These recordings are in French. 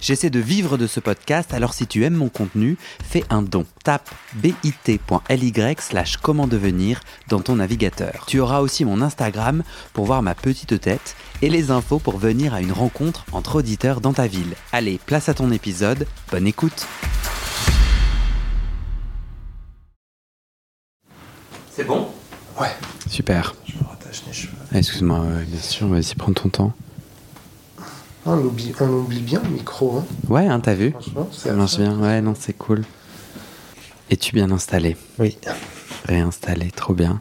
J'essaie de vivre de ce podcast, alors si tu aimes mon contenu, fais un don. Tape bit.ly slash comment devenir dans ton navigateur. Tu auras aussi mon Instagram pour voir ma petite tête et les infos pour venir à une rencontre entre auditeurs dans ta ville. Allez, place à ton épisode, bonne écoute C'est bon? Ouais. Super. Je me rattache les cheveux. Excuse-moi, bien sûr, vas-y, prends ton temps. On oublie, on oublie bien le micro, hein. Ouais, hein, t'as vu. Ça marche bien, ouais, non, c'est cool. Es-tu bien installé? Oui, Réinstallé, trop bien.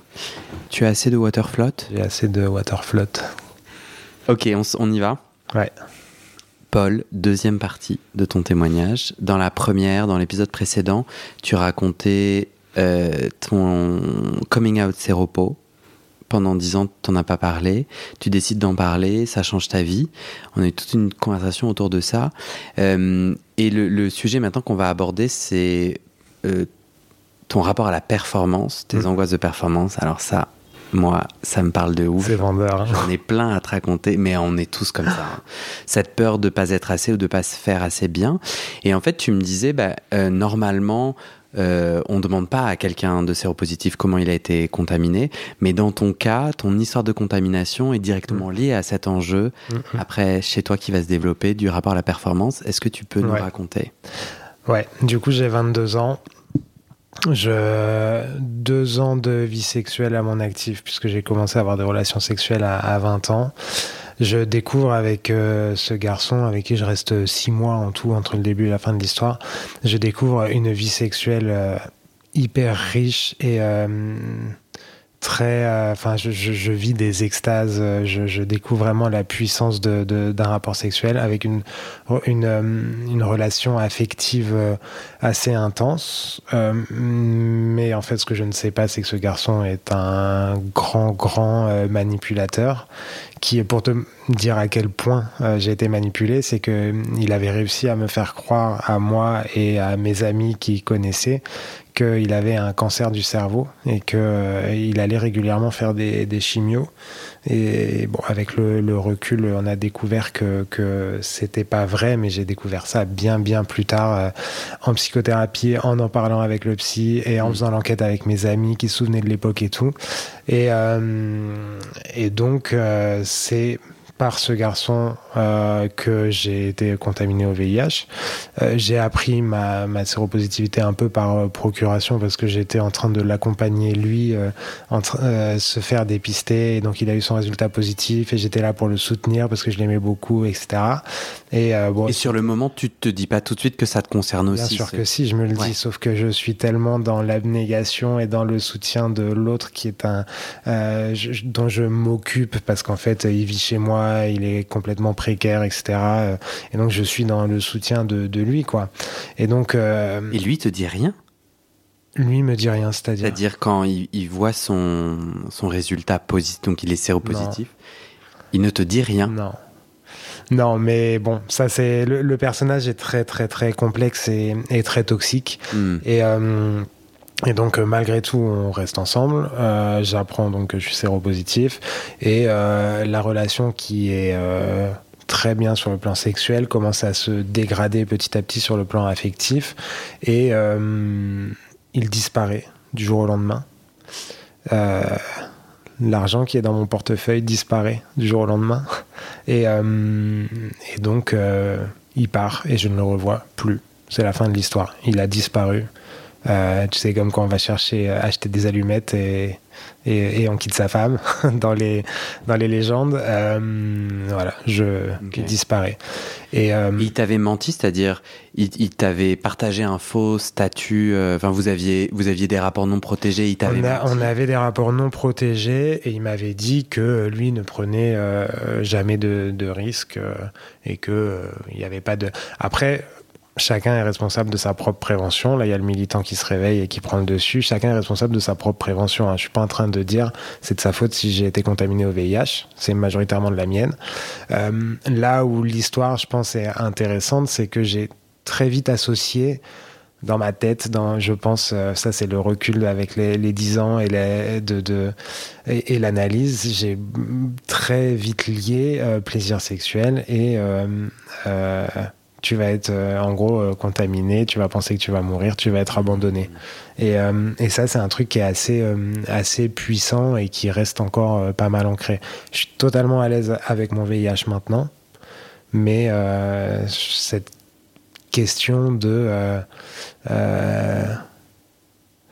Tu as assez de water float? J'ai assez de water float. Ok, on, s- on y va? Ouais. Paul, deuxième partie de ton témoignage. Dans la première, dans l'épisode précédent, tu racontais euh, ton coming out séropo. Pendant dix ans, tu n'en as pas parlé. Tu décides d'en parler, ça change ta vie. On a eu toute une conversation autour de ça. Euh, et le, le sujet maintenant qu'on va aborder, c'est euh, ton rapport à la performance, tes Mm. angoisses de performance. Alors ça, moi, ça me parle de ouf. C'est vendeur. hein. J'en ai plein à te raconter, mais on est tous comme ça. hein. Cette peur de pas être assez ou de pas se faire assez bien. Et en fait, tu me disais, bah, euh, normalement, euh, on demande pas à quelqu'un de séropositif comment il a été contaminé, mais dans ton cas, ton histoire de contamination est directement liée à cet enjeu. Après, chez toi, qui va se développer du rapport à la performance. Est-ce que tu peux nous Ouais. raconter? Ouais, du coup, j'ai 22 ans. Je deux ans de vie sexuelle à mon actif puisque j'ai commencé à avoir des relations sexuelles à, à 20 ans. Je découvre avec euh, ce garçon avec qui je reste six mois en tout entre le début et la fin de l'histoire. Je découvre une vie sexuelle euh, hyper riche et très. euh, Enfin, je, vis des extases. euh, Je, découvre vraiment la puissance d'un rapport sexuel avec une euh, relation affective assez intense. Mais en fait, ce que je ne sais pas, c'est que ce garçon est un grand, grand manipulateur qui, pour te dire à quel point j'ai été manipulé, c'est que il avait réussi à me faire croire à moi et à mes amis qui connaissaient qu'il avait un cancer du cerveau et que euh, allait régulièrement faire des, des chimios. Et bon, avec le, le recul, on a découvert que, que c'était pas vrai, mais j'ai découvert ça bien, bien plus tard euh, en psychothérapie, en en parlant avec le psy et en Mm. faisant l'enquête avec mes amis qui se souvenaient de l'époque et tout. Et, euh, et donc, c'est par ce garçon euh, que j'ai été contaminé au VIH. Euh, j'ai appris ma, ma séropositivité un peu par euh, procuration parce que j'étais en train de l'accompagner lui en se faire dépister et donc il a eu son résultat positif et j'étais là pour le soutenir parce que je l'aimais beaucoup etc et bon Et sur le moment, tu te dis pas tout de suite que ça te concerne Bien aussi. sûr c'est- que si, je me le Ouais. dis, sauf que je suis tellement dans l'abnégation et dans le soutien de l'autre qui est un je- dont je m'occupe parce qu'en fait il vit chez moi, il est complètement précaire, etc. euh, Et donc je suis dans le soutien de, de lui, quoi. Et donc euh, Et lui, te dit rien? lui me dit rien, c'est-à-dire C'est-à-dire quand il, il voit son, son résultat positif, donc il est séropositif, il ne te dit rien? Non. Non, mais bon, ça c'est le, le personnage est très très très complexe et, et très toxique. Hmm. Et, euh, et donc, euh, malgré tout, on reste ensemble. Euh, J'apprends donc que je suis séropositif. Et euh, la relation qui est très bien sur le plan sexuel commence à se dégrader petit à petit sur le plan affectif. Et il disparaît du jour au lendemain. L'argent qui est dans mon portefeuille disparaît du jour au lendemain. Et, donc, il part et je ne le revois plus. C'est la fin de l'histoire. Il a disparu. Euh, tu sais, comme quand on va chercher, euh, acheter des allumettes et, et, et on quitte sa femme dans les, dans les légendes. Euh, voilà, je Ok. il disparaît. Et, euh, Il t'avait menti, c'est-à-dire il, il t'avait partagé un faux statut. Enfin, vous aviez vous aviez des rapports non protégés. Il t'avait on, a- menti. on avait des rapports non protégés et il m'avait dit que lui ne prenait jamais de, de risques et que euh, il n'y avait pas de. Après, chacun est responsable de sa propre prévention. Là, il y a le militant qui se réveille et qui prend le dessus. Chacun est responsable de sa propre prévention. Hein. Je suis pas en train de dire c'est de sa faute si j'ai été contaminé au VIH. C'est majoritairement de la mienne. Euh, là où l'histoire, je pense, est intéressante, c'est que j'ai très vite associé dans ma tête, dans, je pense, euh, ça c'est le recul avec les, les 10 ans et, de, et, l'analyse, j'ai très vite lié euh, plaisir sexuel et euh, tu vas être en gros contaminé, tu vas penser que tu vas mourir, tu vas être abandonné. Et, et ça c'est un truc qui est assez, assez puissant et qui reste encore pas mal ancré. Je suis totalement à l'aise avec mon VIH maintenant, mais cette question de euh, euh,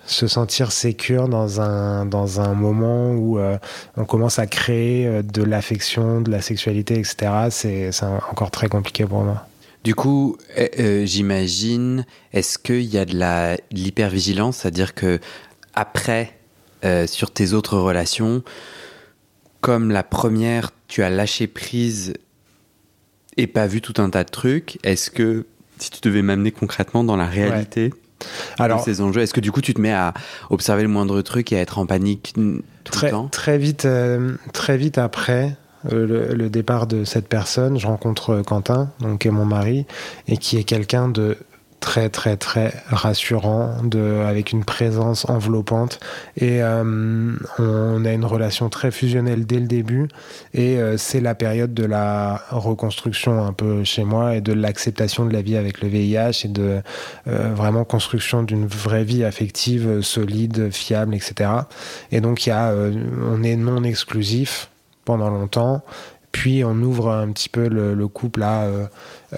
se sentir sécure dans un, dans un moment où euh, on commence à créer de l'affection, de la sexualité, etc. C'est encore très compliqué pour moi. Du coup, j'imagine, est-ce qu'il y a de l'hypervigilance, c'est-à-dire que après, sur tes autres relations, comme la première, tu as lâché prise et pas vu tout un tas de trucs, est-ce que si tu devais m'amener concrètement dans la réalité Alors, de ces enjeux, est-ce que du coup tu te mets à observer le moindre truc et à être en panique tout très, le temps? Très vite, euh, très vite après. Euh, le, départ de cette personne, je rencontre Quentin, donc qui est mon mari, et qui est quelqu'un de très très très rassurant, de, avec une présence enveloppante. Et euh, on a une relation très fusionnelle dès le début. Et euh, c'est la période de la reconstruction un peu chez moi et de l'acceptation de la vie avec le VIH et de euh, vraiment construction d'une vraie vie affective solide, fiable, etc. Et donc y a, on est non exclusif pendant longtemps puis on ouvre un petit peu le, couple à euh,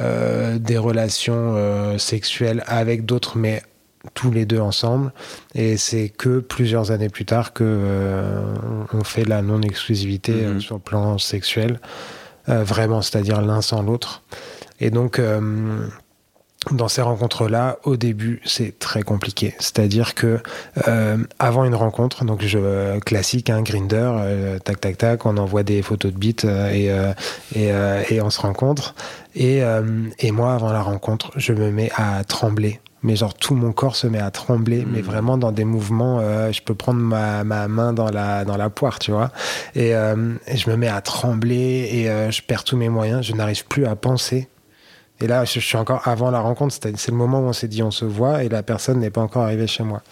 euh, des relations euh, sexuelles avec d'autres, mais tous les deux ensemble. Et c'est que plusieurs années plus tard que on fait la non-exclusivité mm-hmm. sur le plan sexuel, vraiment, c'est-à-dire l'un sans l'autre. Et donc dans ces rencontres-là, au début, c'est très compliqué. C'est-à-dire que euh, avant une rencontre, donc je classique, un hein, Grinder, euh, tac tac tac, on envoie des photos de bits euh, et, et, et, on se rencontre. Et, et moi, avant la rencontre, je me mets à trembler. Mais genre tout mon corps se met à trembler, mais hmm. vraiment dans des mouvements. je peux prendre ma, ma, main dans la dans la poire, tu vois. Et, et je me mets à trembler et je perds tous mes moyens. Je n'arrive plus à penser et là, je suis encore avant la rencontre, c'est le moment où on s'est dit on se voit et la personne n'est pas encore arrivée chez moi.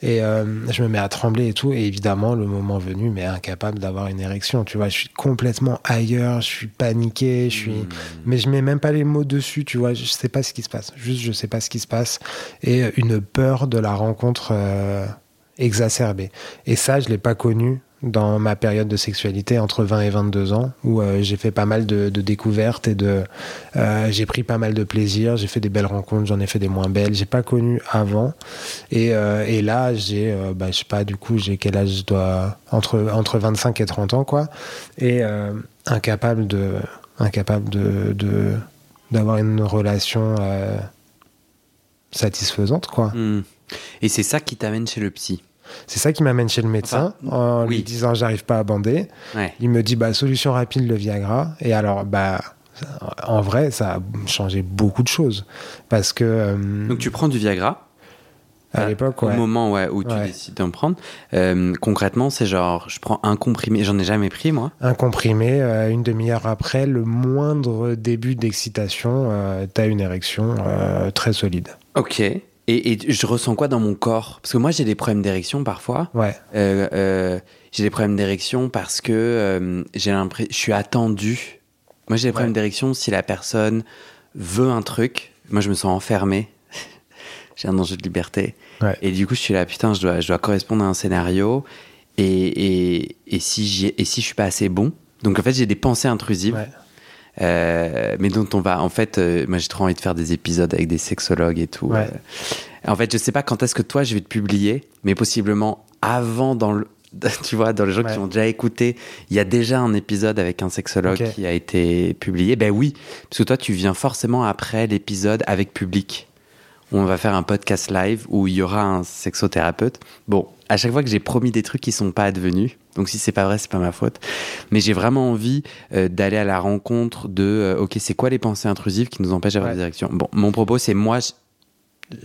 Et euh, je me mets à trembler et tout, et évidemment, le moment venu, mais incapable d'avoir une érection. Tu vois, je suis complètement ailleurs, je suis paniqué, je suis, mmh. mais je mets même pas les mots dessus. Tu vois, je sais pas ce qui se passe. Juste, je sais pas ce qui se passe, et une peur de la rencontre euh, exacerbée. Et ça, je l'ai pas connu dans ma période de sexualité entre 20 et 22 ans où euh, j'ai fait pas mal de, découvertes et de euh, j'ai pris pas mal de plaisir j'ai fait des belles rencontres j'en ai fait des moins belles j'ai pas connu avant. Et, euh, et là j'ai bah, je sais pas du coup j'ai quel âge? Je dois entre entre 25 et 30 ans quoi. Et incapable de incapable de d'avoir une relation satisfaisante quoi. Hmm. et c'est ça qui t'amène chez le psy? C'est ça qui m'amène chez le médecin en lui disant j'arrive pas à bander. Il me dit bah solution rapide le Viagra. Et alors bah en vrai ça a changé beaucoup de choses. Parce que euh, donc tu prends du Viagra à euh, l'époque au moment où tu décides d'en prendre. Euh, concrètement c'est genre je prends un comprimé. J'en ai jamais pris moi. Un comprimé une demi-heure après le moindre début d'excitation tu as une érection très solide. Ok et, je ressens quoi dans mon corps? Parce que moi, j'ai des problèmes d'érection parfois. Ouais. Euh, euh, j'ai des problèmes d'érection parce que euh, j'ai l'impression, je suis attendu. Moi, j'ai des problèmes d'érection si la personne veut un truc. Moi, je me sens enfermé. j'ai un enjeu de liberté. Ouais. Et du coup, je suis là, putain, je dois, je dois correspondre à un scénario. Et, et, et si, et si je suis pas assez bon. Donc, en fait, j'ai des pensées intrusives. Ouais. Euh, mais dont on va. En fait, euh, moi j'ai trop envie de faire des épisodes avec des sexologues et tout. Euh. en fait, je sais pas quand est-ce que toi je vais te publier, mais possiblement avant dans le. Tu vois, dans les gens qui ont déjà écouté, il y a déjà un épisode avec un sexologue qui a été publié. Ben oui, parce que toi, tu viens forcément après l'épisode avec public. On va faire un podcast live où il y aura un sexothérapeute. Bon, à chaque fois que j'ai promis des trucs qui sont pas advenus, donc si c'est pas vrai, c'est pas ma faute. Mais j'ai vraiment envie euh, d'aller à la rencontre de, euh, ok, c'est quoi les pensées intrusives qui nous empêchent d'avoir Ouais. la direction Bon, mon propos, c'est moi,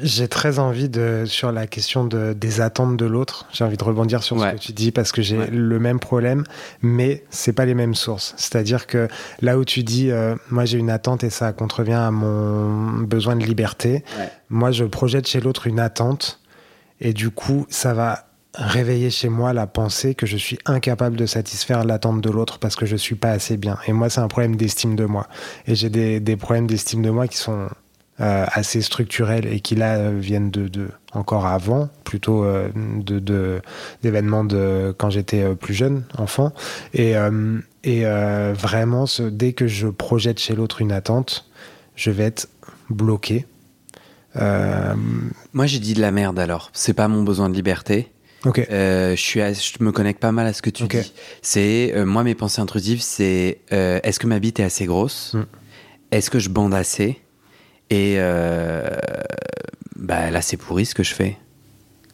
J'ai très envie de sur la question de, des attentes de l'autre. J'ai envie de rebondir sur Ouais. ce que tu dis parce que j'ai Ouais. le même problème, mais c'est pas les mêmes sources. C'est-à-dire que là où tu dis, euh, moi j'ai une attente et ça contrevient à mon besoin de liberté. Ouais. Moi, je projette chez l'autre une attente et du coup, ça va réveiller chez moi la pensée que je suis incapable de satisfaire l'attente de l'autre parce que je suis pas assez bien. Et moi, c'est un problème d'estime de moi. Et j'ai des, des problèmes d'estime de moi qui sont assez structurels et qui là euh, viennent de, de encore avant, plutôt euh, de d'événements de, quand j'étais euh, plus jeune, enfant. Et, euh, et euh, vraiment, ce, dès que je projette chez l'autre une attente, je vais être bloqué. Euh, moi j'ai dit de la merde alors. C'est pas mon besoin de liberté. ok. Euh, je, suis à- je me connecte pas mal à ce que tu dis. C'est euh, moi mes pensées intrusives, c'est euh, est-ce que ma bite est assez grosse? Mm. Est-ce que je bande assez? Et euh, bah là c'est pourri ce que je fais.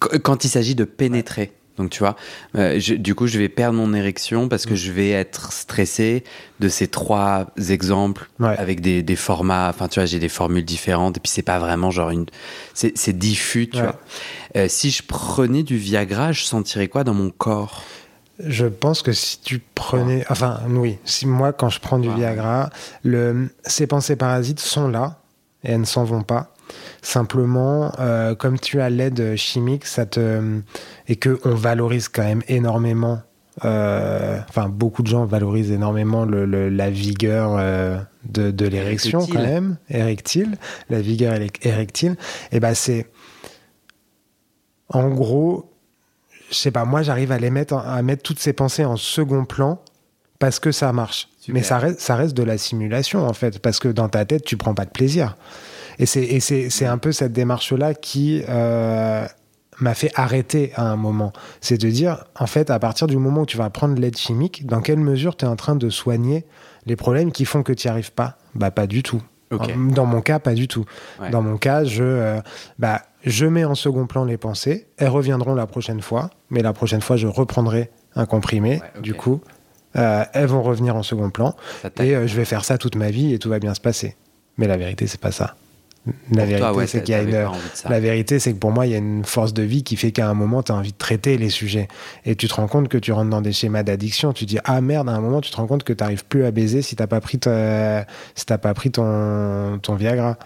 Qu- Quand il s'agit de pénétrer. Donc tu vois, euh, je- du coup je vais perdre mon érection parce que Mm. je vais être stressé de ces trois exemples Ouais. avec des, des formats. Enfin tu vois, j'ai des formules différentes et puis c'est pas vraiment genre une. C'est diffus, tu Ouais. vois. Euh, si je prenais du Viagra, je sentirais quoi dans mon corps? Je pense que si tu prenais, enfin oui, si moi quand je prends du. Viagra, le, ces pensées parasites sont là et elles ne s'en vont pas. Simplement, euh, comme tu as l'aide chimique, ça te et que on valorise quand même énormément. euh, Enfin, beaucoup de gens valorisent énormément le, le- la vigueur euh, de, de l'érection quand même, érectile, la vigueur érectile. Et ben c'est, en gros, je sais pas, moi j'arrive à les mettre, à mettre toutes ces pensées en second plan parce que ça marche. Super. Mais ça reste, ça reste de la simulation en fait, parce que dans ta tête tu prends pas de plaisir. Et c'est, un peu cette démarche-là qui euh, m'a fait arrêter à un moment. C'est de dire, en fait, à partir du moment où tu vas prendre l'aide chimique, dans quelle mesure tu es en train de soigner les problèmes qui font que tu n'y arrives pas? Bah pas du tout. Dans mon cas, pas du tout. Ouais. Dans mon cas, je, euh, bah, je mets en second plan les pensées. Elles reviendront la prochaine fois, mais la prochaine fois, je reprendrai un comprimé. Ouais. Du coup, euh, elles vont revenir en second plan. Et euh, je vais faire ça toute ma vie et tout va bien se passer. Mais la vérité, c'est pas ça. La Pour vérité, ouais, c'est qu'il y a une. La vérité, c'est que pour moi, il y a une force de vie qui fait qu'à un moment, tu as envie de traiter les sujets. Et tu te rends compte que tu rentres dans des schémas d'addiction. Tu dis, ah merde, à un moment, tu te rends compte que tu n'arrives plus à baiser si tu n'as pas pris, ta- si t'as pas pris ton, ton Viagra.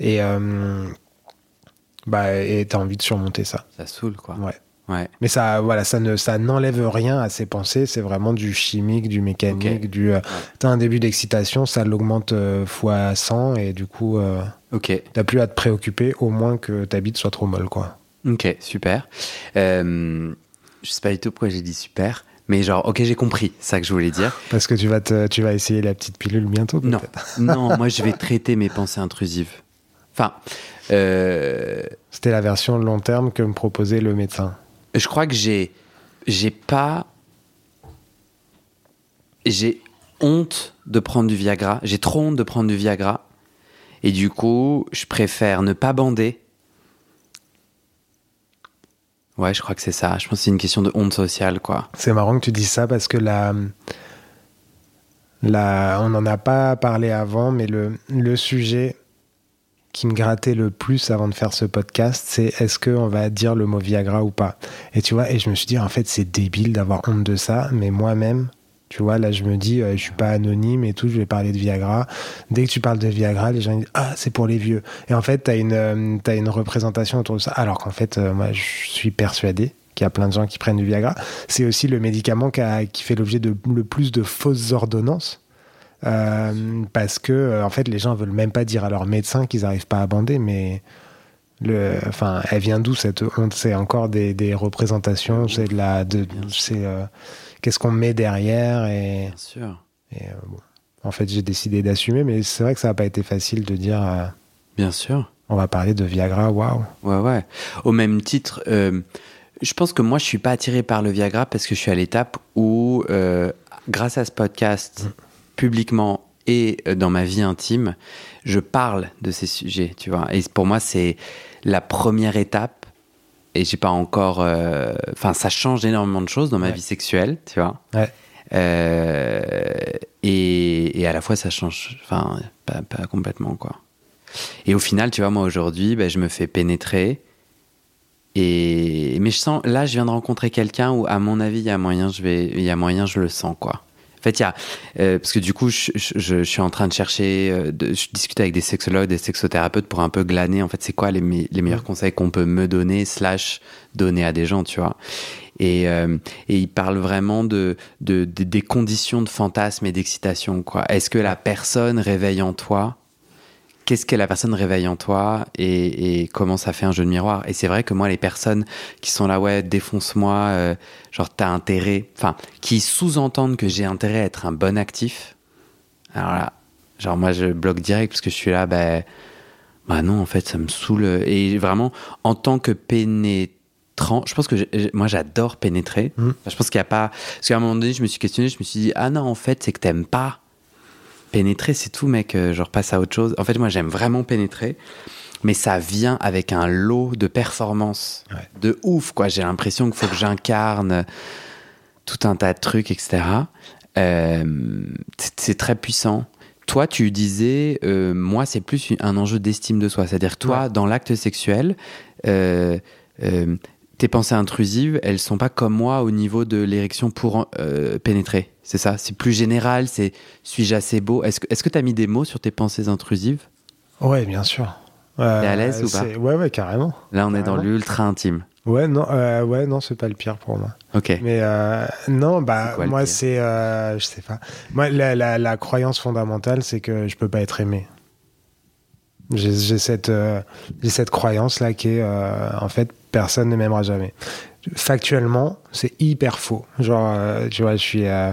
Et euh, bah, tu as envie de surmonter ça. Ça saoule, quoi. Ouais. Ouais. Mais ça, voilà, ça ne, ça n'enlève rien à ses pensées. C'est vraiment du chimique, du mécanique, Ok. du. Euh, T'as un début d'excitation, ça l'augmente euh, fois 100 et du coup, euh, Ok. t'as plus à te préoccuper, au moins que ta bite soit trop molle, quoi. Ok, super. Euh, je sais pas du tout pourquoi j'ai dit super, mais genre, ok, j'ai compris, ça que je voulais dire. Parce que tu vas, te, tu vas essayer la petite pilule bientôt, Non, non, moi je vais traiter mes pensées intrusives. Enfin, euh, C'était la version long terme que me proposait le médecin. Je crois que j'ai, j'ai pas, j'ai honte de prendre du Viagra. J'ai trop honte de prendre du Viagra, et du coup, je préfère ne pas bander. Ouais, je crois que c'est ça. Je pense que c'est une question de honte sociale, quoi. C'est marrant que tu dises ça parce que la, la, on n'en a pas parlé avant, mais le, le sujet qui me grattait le plus avant de faire ce podcast, c'est est-ce qu'on va dire le mot Viagra ou pas? Et tu vois, et je me suis dit, en fait, c'est débile d'avoir honte de ça, mais moi-même, tu vois, là, je me dis, euh, je suis pas anonyme et tout, je vais parler de Viagra. Dès que tu parles de Viagra, les gens disent, ah, c'est pour les vieux. Et en fait, tu as une, euh, une représentation autour de ça. Alors qu'en fait, euh, moi, je suis persuadé qu'il y a plein de gens qui prennent du Viagra. C'est aussi le médicament qui fait l'objet de le plus de fausses ordonnances. Euh, parce que, euh, en fait, les gens veulent même pas dire à leur médecin qu'ils n'arrivent pas à bander, mais. Le, enfin, elle vient d'où cette honte? C'est encore des, des représentations, c'est de la, de, c'est euh, qu'est-ce qu'on met derrière et, Bien sûr. et, euh, bon. En fait, j'ai décidé d'assumer, mais c'est vrai que ça n'a pas été facile de dire euh, Bien sûr. on va parler de Viagra, waouh. Ouais, ouais. Au même titre, je pense que moi, je suis pas attiré par le Viagra parce que je suis à l'étape où, grâce à ce podcast, publiquement, et euh, dans ma vie intime, je parle de ces sujets, tu vois. Et pour moi, c'est la première étape. Et j'ai pas encore. euh, Enfin, ça change énormément de choses dans ma Ouais. vie sexuelle, tu vois. Ouais. Euh, et, et à la fois, ça change. Enfin, pas, pas complètement, quoi. Et au final, tu vois, moi aujourd'hui, ben, je me fais pénétrer. Et mais je sens, là, je viens de rencontrer quelqu'un où, à mon avis, il y a moyen, je vais, il y a moyen, je le sens, quoi. Fait, il y a, euh, parce que du coup, je, je- je- je suis en train de chercher, euh, de, je discute avec des sexologues, des sexothérapeutes pour un peu glaner, en fait, c'est quoi les, me- les meilleurs conseils qu'on peut me donner, slash, donner à des gens, tu vois. Et, euh, et il parle vraiment de, de, de- des conditions de fantasme et d'excitation, quoi. Est-ce que la personne réveille en toi Qu'est-ce que la personne réveille en toi et, et comment ça fait un jeu de miroir Et c'est vrai que moi, les personnes qui sont là, ouais, défonce-moi, euh, genre t'as intérêt, enfin, qui sous-entendent que j'ai intérêt à être un bon actif, alors là, genre moi, je bloque direct parce que je suis là, ben, bah non, en fait, ça me saoule. Et vraiment, en tant que pénétrant, je pense que moi, j'adore pénétrer. Enfin, je pense qu'il n'y a pas. Parce qu'à un moment donné, je me suis questionné, je me suis dit, ah non, en fait, c'est que t'aimes pas pénétrer, c'est tout, mec. euh, Genre, passe à autre chose. En fait, moi, j'aime vraiment pénétrer. Mais ça vient avec un lot de performances Ouais. de ouf, quoi. J'ai l'impression qu'il faut que j'incarne tout un tas de trucs, etc. Euh, c'est très puissant. Toi, tu disais, euh, moi, c'est plus un enjeu d'estime de soi. C'est-à-dire, toi, Ouais. dans l'acte sexuel, euh, tes pensées intrusives, elles sont pas comme moi au niveau de l'érection pour euh, pénétrer. C'est ça? C'est plus général C'est suis-je assez beau? Est-ce que tu as mis des mots sur tes pensées intrusives? Ouais, bien sûr. Euh, T'es à l'aise ou pas? Ouais, ouais, carrément. Là, on est dans l'ultra intime. Ouais, non, euh, ouais, non, c'est pas le pire pour moi. Ok. Mais euh, non, bah quoi moi c'est, euh, je sais pas. Moi, la, la, la croyance fondamentale, c'est que je peux pas être aimé. J'ai cette, euh, cette croyance là qui est, euh, en fait, personne ne m'aimera jamais. Factuellement, c'est hyper faux. Genre, euh, tu vois, je suis, euh,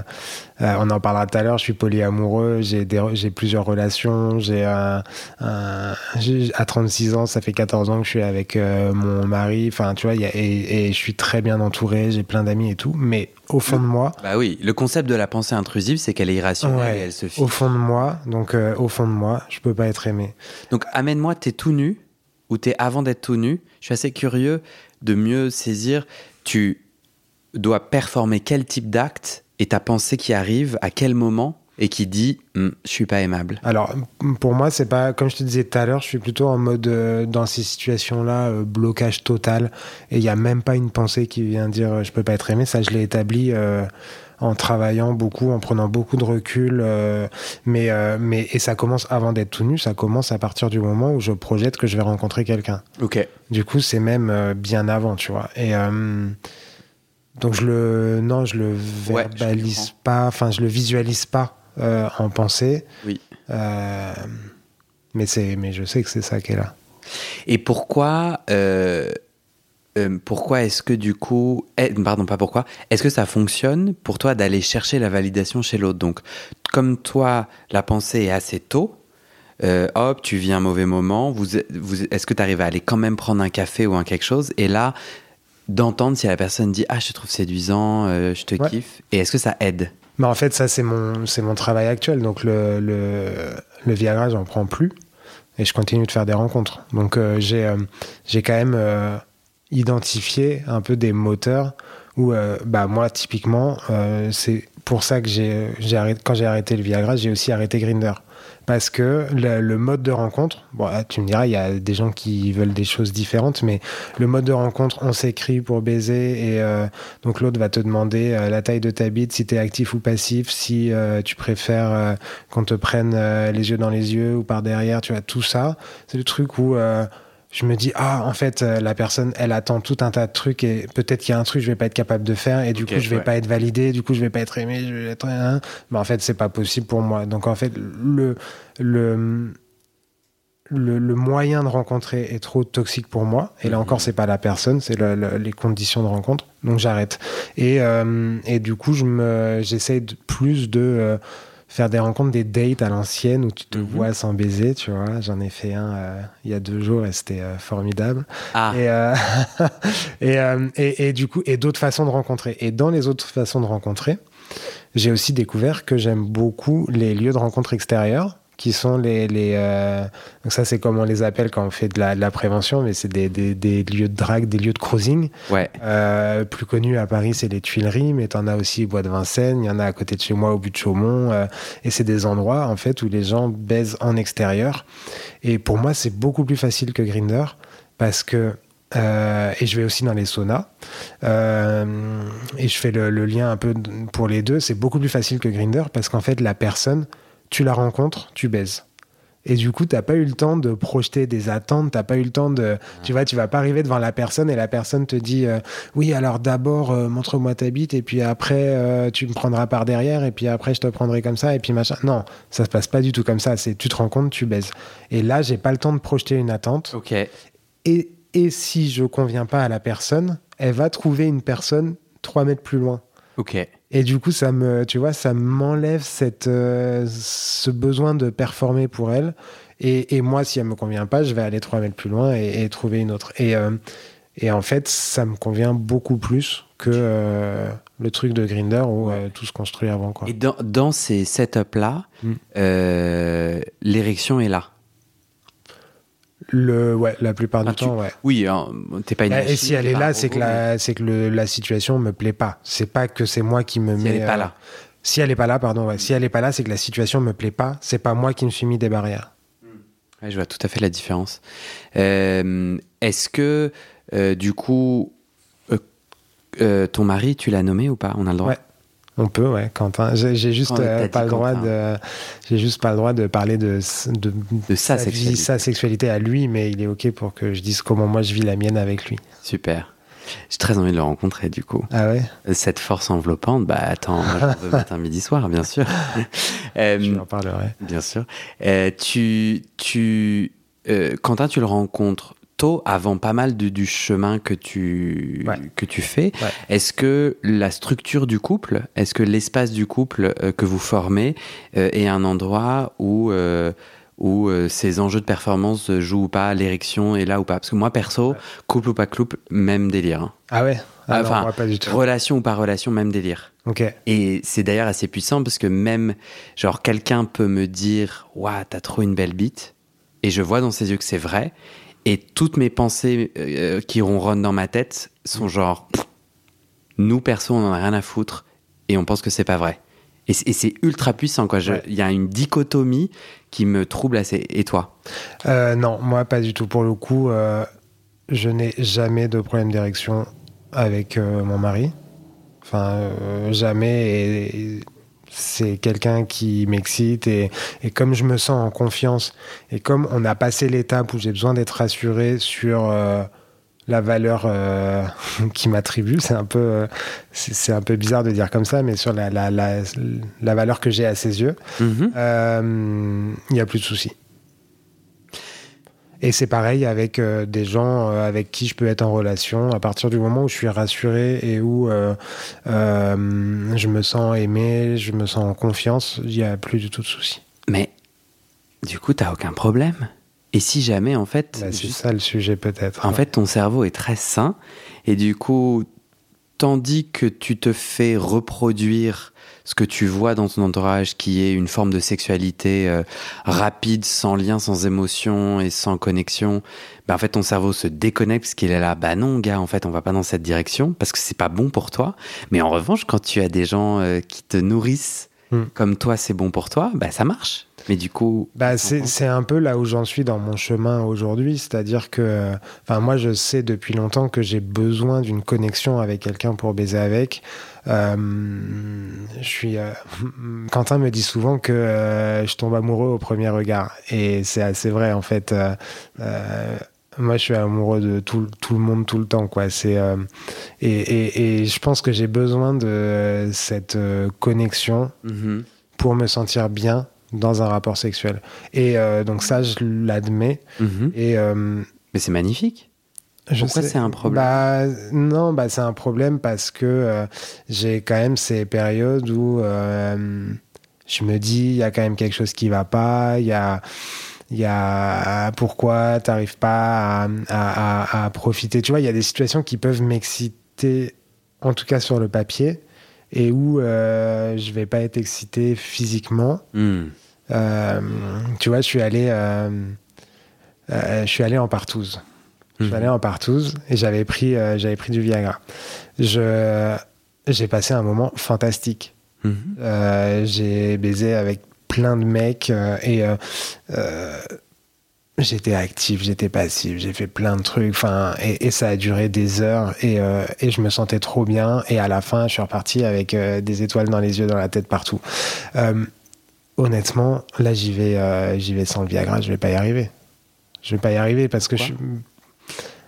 on en parlera tout à l'heure. Je suis polyamoureux. J'ai plusieurs relations. J'ai à 36 ans, ça fait 14 ans que je suis avec mon mari. Enfin, tu vois, et, et je suis très bien entouré. J'ai plein d'amis et tout. Mais au fond de moi, Bah oui, le concept de la pensée intrusive, c'est qu'elle est irrationnelle Ouais, et elle se au fixe. fond de moi, donc euh, au fond de moi, je peux pas être aimé. Donc amène-moi, t'es tout nu ou t'es avant d'être tout nu. Je suis assez curieux de mieux saisir. Tu dois performer quel type d'acte et ta pensée qui arrive à quel moment et qui dit Hum, je suis pas aimable. Alors, pour moi, c'est pas comme je te disais tout à l'heure, je suis plutôt en mode euh, dans ces situations-là euh, blocage total et il y a même pas une pensée qui vient dire euh, je peux pas être aimé. Ça, je l'ai établi euh, en travaillant beaucoup, en prenant beaucoup de recul. euh, mais euh, mais et ça commence avant d'être tout nu. Ça commence à partir du moment où je projette que je vais rencontrer quelqu'un. Ok. Du coup, c'est même euh, bien avant, tu vois. Et donc je le non, je le Ouais, je verbalise pas, enfin je le visualise pas euh, en pensée. Oui. Euh, mais c'est mais je sais que c'est ça qui est là. Et pourquoi euh, euh, pourquoi est-ce que du coup, eh, pardon, pas pourquoi, est-ce que ça fonctionne pour toi d'aller chercher la validation chez l'autre? Donc, comme toi, la pensée est assez tôt, euh, hop, tu vis un mauvais moment, vous, vous, est-ce que tu arrives à aller quand même prendre un café ou un quelque chose? Et là, d'entendre si la personne dit Ah, je te trouve séduisant, euh, je te Ouais. kiffe, et est-ce que ça aide? Mais en fait, ça c'est mon mon travail actuel. Donc le le, le Viagra, j'en prends plus et je continue de faire des rencontres. Donc euh, j'ai euh, j'ai quand même euh, identifié un peu des moteurs où bah moi typiquement c'est pour ça que j'ai j'ai arrêté quand j'ai arrêté le Viagra, j'ai aussi arrêté Grinder parce que le, mode de rencontre, bon, là, tu me diras, il y a des gens qui veulent des choses différentes, mais le mode de rencontre, on s'écrit pour baiser et euh, donc l'autre va te demander euh, la taille de ta bite, si tu es actif ou passif, si euh, tu préfères qu'on te prenne les yeux dans les yeux ou par derrière, tu vois, tout ça. C'est le truc où je me dis, ah, en fait, euh, la personne, elle attend tout un tas de trucs et peut-être qu'il y a un truc que je vais pas être capable de faire et du coup, je vais ouais. pas être validé, du coup, je vais pas être aimé, je vais être un. Mais en fait, c'est pas possible pour moi. Donc, en fait, le, le, le, le moyen de rencontrer est trop toxique pour moi. Et là encore, c'est pas la personne, c'est le- le- les conditions de rencontre. Donc j'arrête. Et, euh, et du coup, je me, de, plus de euh, faire des rencontres, des dates à l'ancienne où tu te Mhm. vois sans baiser. Tu vois, j'en ai fait un euh, il y a deux jours et c'était euh, formidable. Ah, Et, euh, et, et, et du coup, et d'autres façons de rencontrer. Et dans les autres façons de rencontrer, j'ai aussi découvert que j'aime beaucoup les lieux de rencontre extérieurs qui sont les, les euh, donc ça c'est comme on les appelle quand on fait de la, de la prévention mais c'est des, des, des, lieux de drague des lieux de cruising ouais. euh, plus connu à Paris c'est les Tuileries mais t'en as aussi Bois de Vincennes il y en a à côté de chez moi au but de Chaumont euh, et c'est des endroits en fait où les gens baisent en extérieur et pour moi c'est beaucoup plus facile que Grinder parce que euh, et je vais aussi dans les saunas. Euh, et je fais le, le, lien un peu pour les deux. C'est beaucoup plus facile que Grinder parce qu'en fait, la personne, tu la rencontres, tu baises. Et du coup, t'as pas eu le temps de projeter des attentes, t'as pas eu le temps de, tu vois, tu vas pas arriver devant la personne et la personne te dit, euh, oui, alors d'abord euh, montre-moi ta bite et puis après euh, tu me prendras par derrière et puis après je te prendrai comme ça et puis machin. Non, ça se passe pas du tout comme ça. C'est tu te rends compte, tu baises. Et là, j'ai pas le temps de projeter une attente. Ok. Et et si je conviens pas à la personne, elle va trouver une personne trois mètres plus loin. Ok. Et du coup, ça me, tu vois, ça m'enlève cette, euh, ce besoin de performer pour elle. Et, et, moi, si elle me convient pas, je vais aller trois mètres plus loin et, et trouver une autre. Et, euh, et en fait, ça me convient beaucoup plus que euh, le truc de Grinder où ouais. tout se construit avant. Quoi. Et dans, dans ces setups-là, mm. l'érection est là le, ouais, la plupart du tu, temps, ouais. Oui, hein, t'es pas une Et si elle est là, c'est que, la, c'est que le, la situation me plaît pas. C'est pas que c'est moi qui me si mets. Elle est pas là. Euh, si elle est pas là, pardon, ouais. Si elle est pas là, c'est que la situation me plaît pas. C'est pas moi qui me suis mis des barrières. Ouais, je vois tout à fait la différence. Euh, est-ce que, euh, du coup, ton mari, tu l'as nommé ou pas? On a le droit? Ouais. On peut, ouais, Quentin. J'ai juste euh, pas le droit Quentin. de, j'ai juste pas le droit de parler de de, De sa sexualité. sa sexualité à lui, mais il est ok pour que je dise comment moi je vis la mienne avec lui. Super. J'ai très envie de le rencontrer du coup. Ah ouais? Cette force enveloppante, bah attends, moi veux matin, midi, soir, bien sûr. Euh, je en parlerai. Bien sûr. Euh, tu, tu, euh, Quentin, tu le rencontres tôt, avant pas mal du chemin que tu, ouais. que tu fais. Ouais. Est-ce que la structure du couple, est-ce que l'espace du couple euh, que vous formez euh, est un endroit où, euh, où ces enjeux de performance jouent ou pas, l'érection est là ou pas? Parce que moi, perso, ouais. couple ou pas couple, même délire. Hein. Ah ouais? Ah enfin, non, pas du tout. relation ou pas relation, même délire. Ok. Et c'est d'ailleurs assez puissant parce que même, genre, quelqu'un peut me dire, waouh, t'as trop une belle bite, et je vois dans ses yeux que c'est vrai, et toutes mes pensées euh, qui ronronnent dans ma tête sont genre, nous perso, on en a rien à foutre, et on pense que c'est pas vrai. Et c'est ultra puissant, quoi. Il ouais. y a une dichotomie qui me trouble assez. Et toi? Euh, Non, moi pas du tout. Pour le coup, euh, je n'ai jamais de problème d'érection avec euh, mon mari. Enfin, euh, jamais. Et, et c'est quelqu'un qui m'excite. Et, et, comme je me sens en confiance, et comme on a passé l'étape où j'ai besoin d'être rassuré sur euh, la valeur euh, qui m'attribue, c'est un, peu, c'est un peu bizarre de dire comme ça, mais sur la, la, la, la valeur que j'ai à ses yeux, il mm -hmm. n'y a plus de soucis. Et c'est pareil avec euh, des gens euh, avec qui je peux être en relation. À partir du moment où je suis rassuré et où euh, je me sens aimé, je me sens en confiance, il n'y a plus du tout de soucis. Mais du coup, tu n'as aucun problème? Et si jamais, en fait. Bah, c'est ça le sujet, peut-être. En ouais. fait, ton cerveau est très sain. Et du coup, tandis que tu te fais reproduire ce que tu vois dans ton entourage, qui est une forme de sexualité euh, rapide, sans lien, sans émotion et sans connexion, ben en fait ton cerveau se déconnecte parce qu'il est là, bah non gars, en fait on va pas dans cette direction parce que c'est pas bon pour toi. Mais en revanche, quand tu as des gens euh, qui te nourrissent mm. comme toi, c'est bon pour toi, bah ça marche. Mais du coup, bah c'est un peu là où j'en suis dans mon chemin aujourd'hui, c'est-à-dire que, enfin moi je sais depuis longtemps que j'ai besoin d'une connexion avec quelqu'un pour baiser avec. Euh, je suis. Euh, Quentin me dit souvent que euh, je tombe amoureux au premier regard, et c'est assez vrai en fait. Moi, je suis amoureux de tout, tout, le monde tout le temps, quoi. C'est et, et, et, je pense que j'ai besoin de cette connexion mm -hmm. pour me sentir bien dans un rapport sexuel. Et euh, donc ça, je l'admets. Mm -hmm. Et euh, mais c'est magnifique. Pourquoi c'est un problème? Bah, Non, bah, c'est un problème parce que euh, j'ai quand même ces périodes où euh, je me dis il y a quand même quelque chose qui va pas. Il y a il y a pourquoi t'arrives pas à, à, à, à, profiter? Tu vois, il y a des situations qui peuvent m'exciter, en tout cas sur le papier, et où euh, je vais pas être excité physiquement. Hmm. Euh, tu vois, je suis allé, je suis allé en partouze. Je suis Mhm. allé en partouze et j'avais pris, euh, j'avais pris du Viagra. Je, j'ai passé un moment fantastique. Mhm. Euh, j'ai baisé avec plein de mecs euh, et j'étais actif, j'étais passif, j'ai fait plein de trucs. Enfin, et, et ça a duré des heures et, euh, et je me sentais trop bien. Et à la fin, je suis reparti avec euh, des étoiles dans les yeux, dans la tête, partout. Euh, honnêtement, là, j'y vais, j'y vais sans le Viagra, je vais pas y arriver. Je vais pas y arriver parce que je Pourquoi? suis.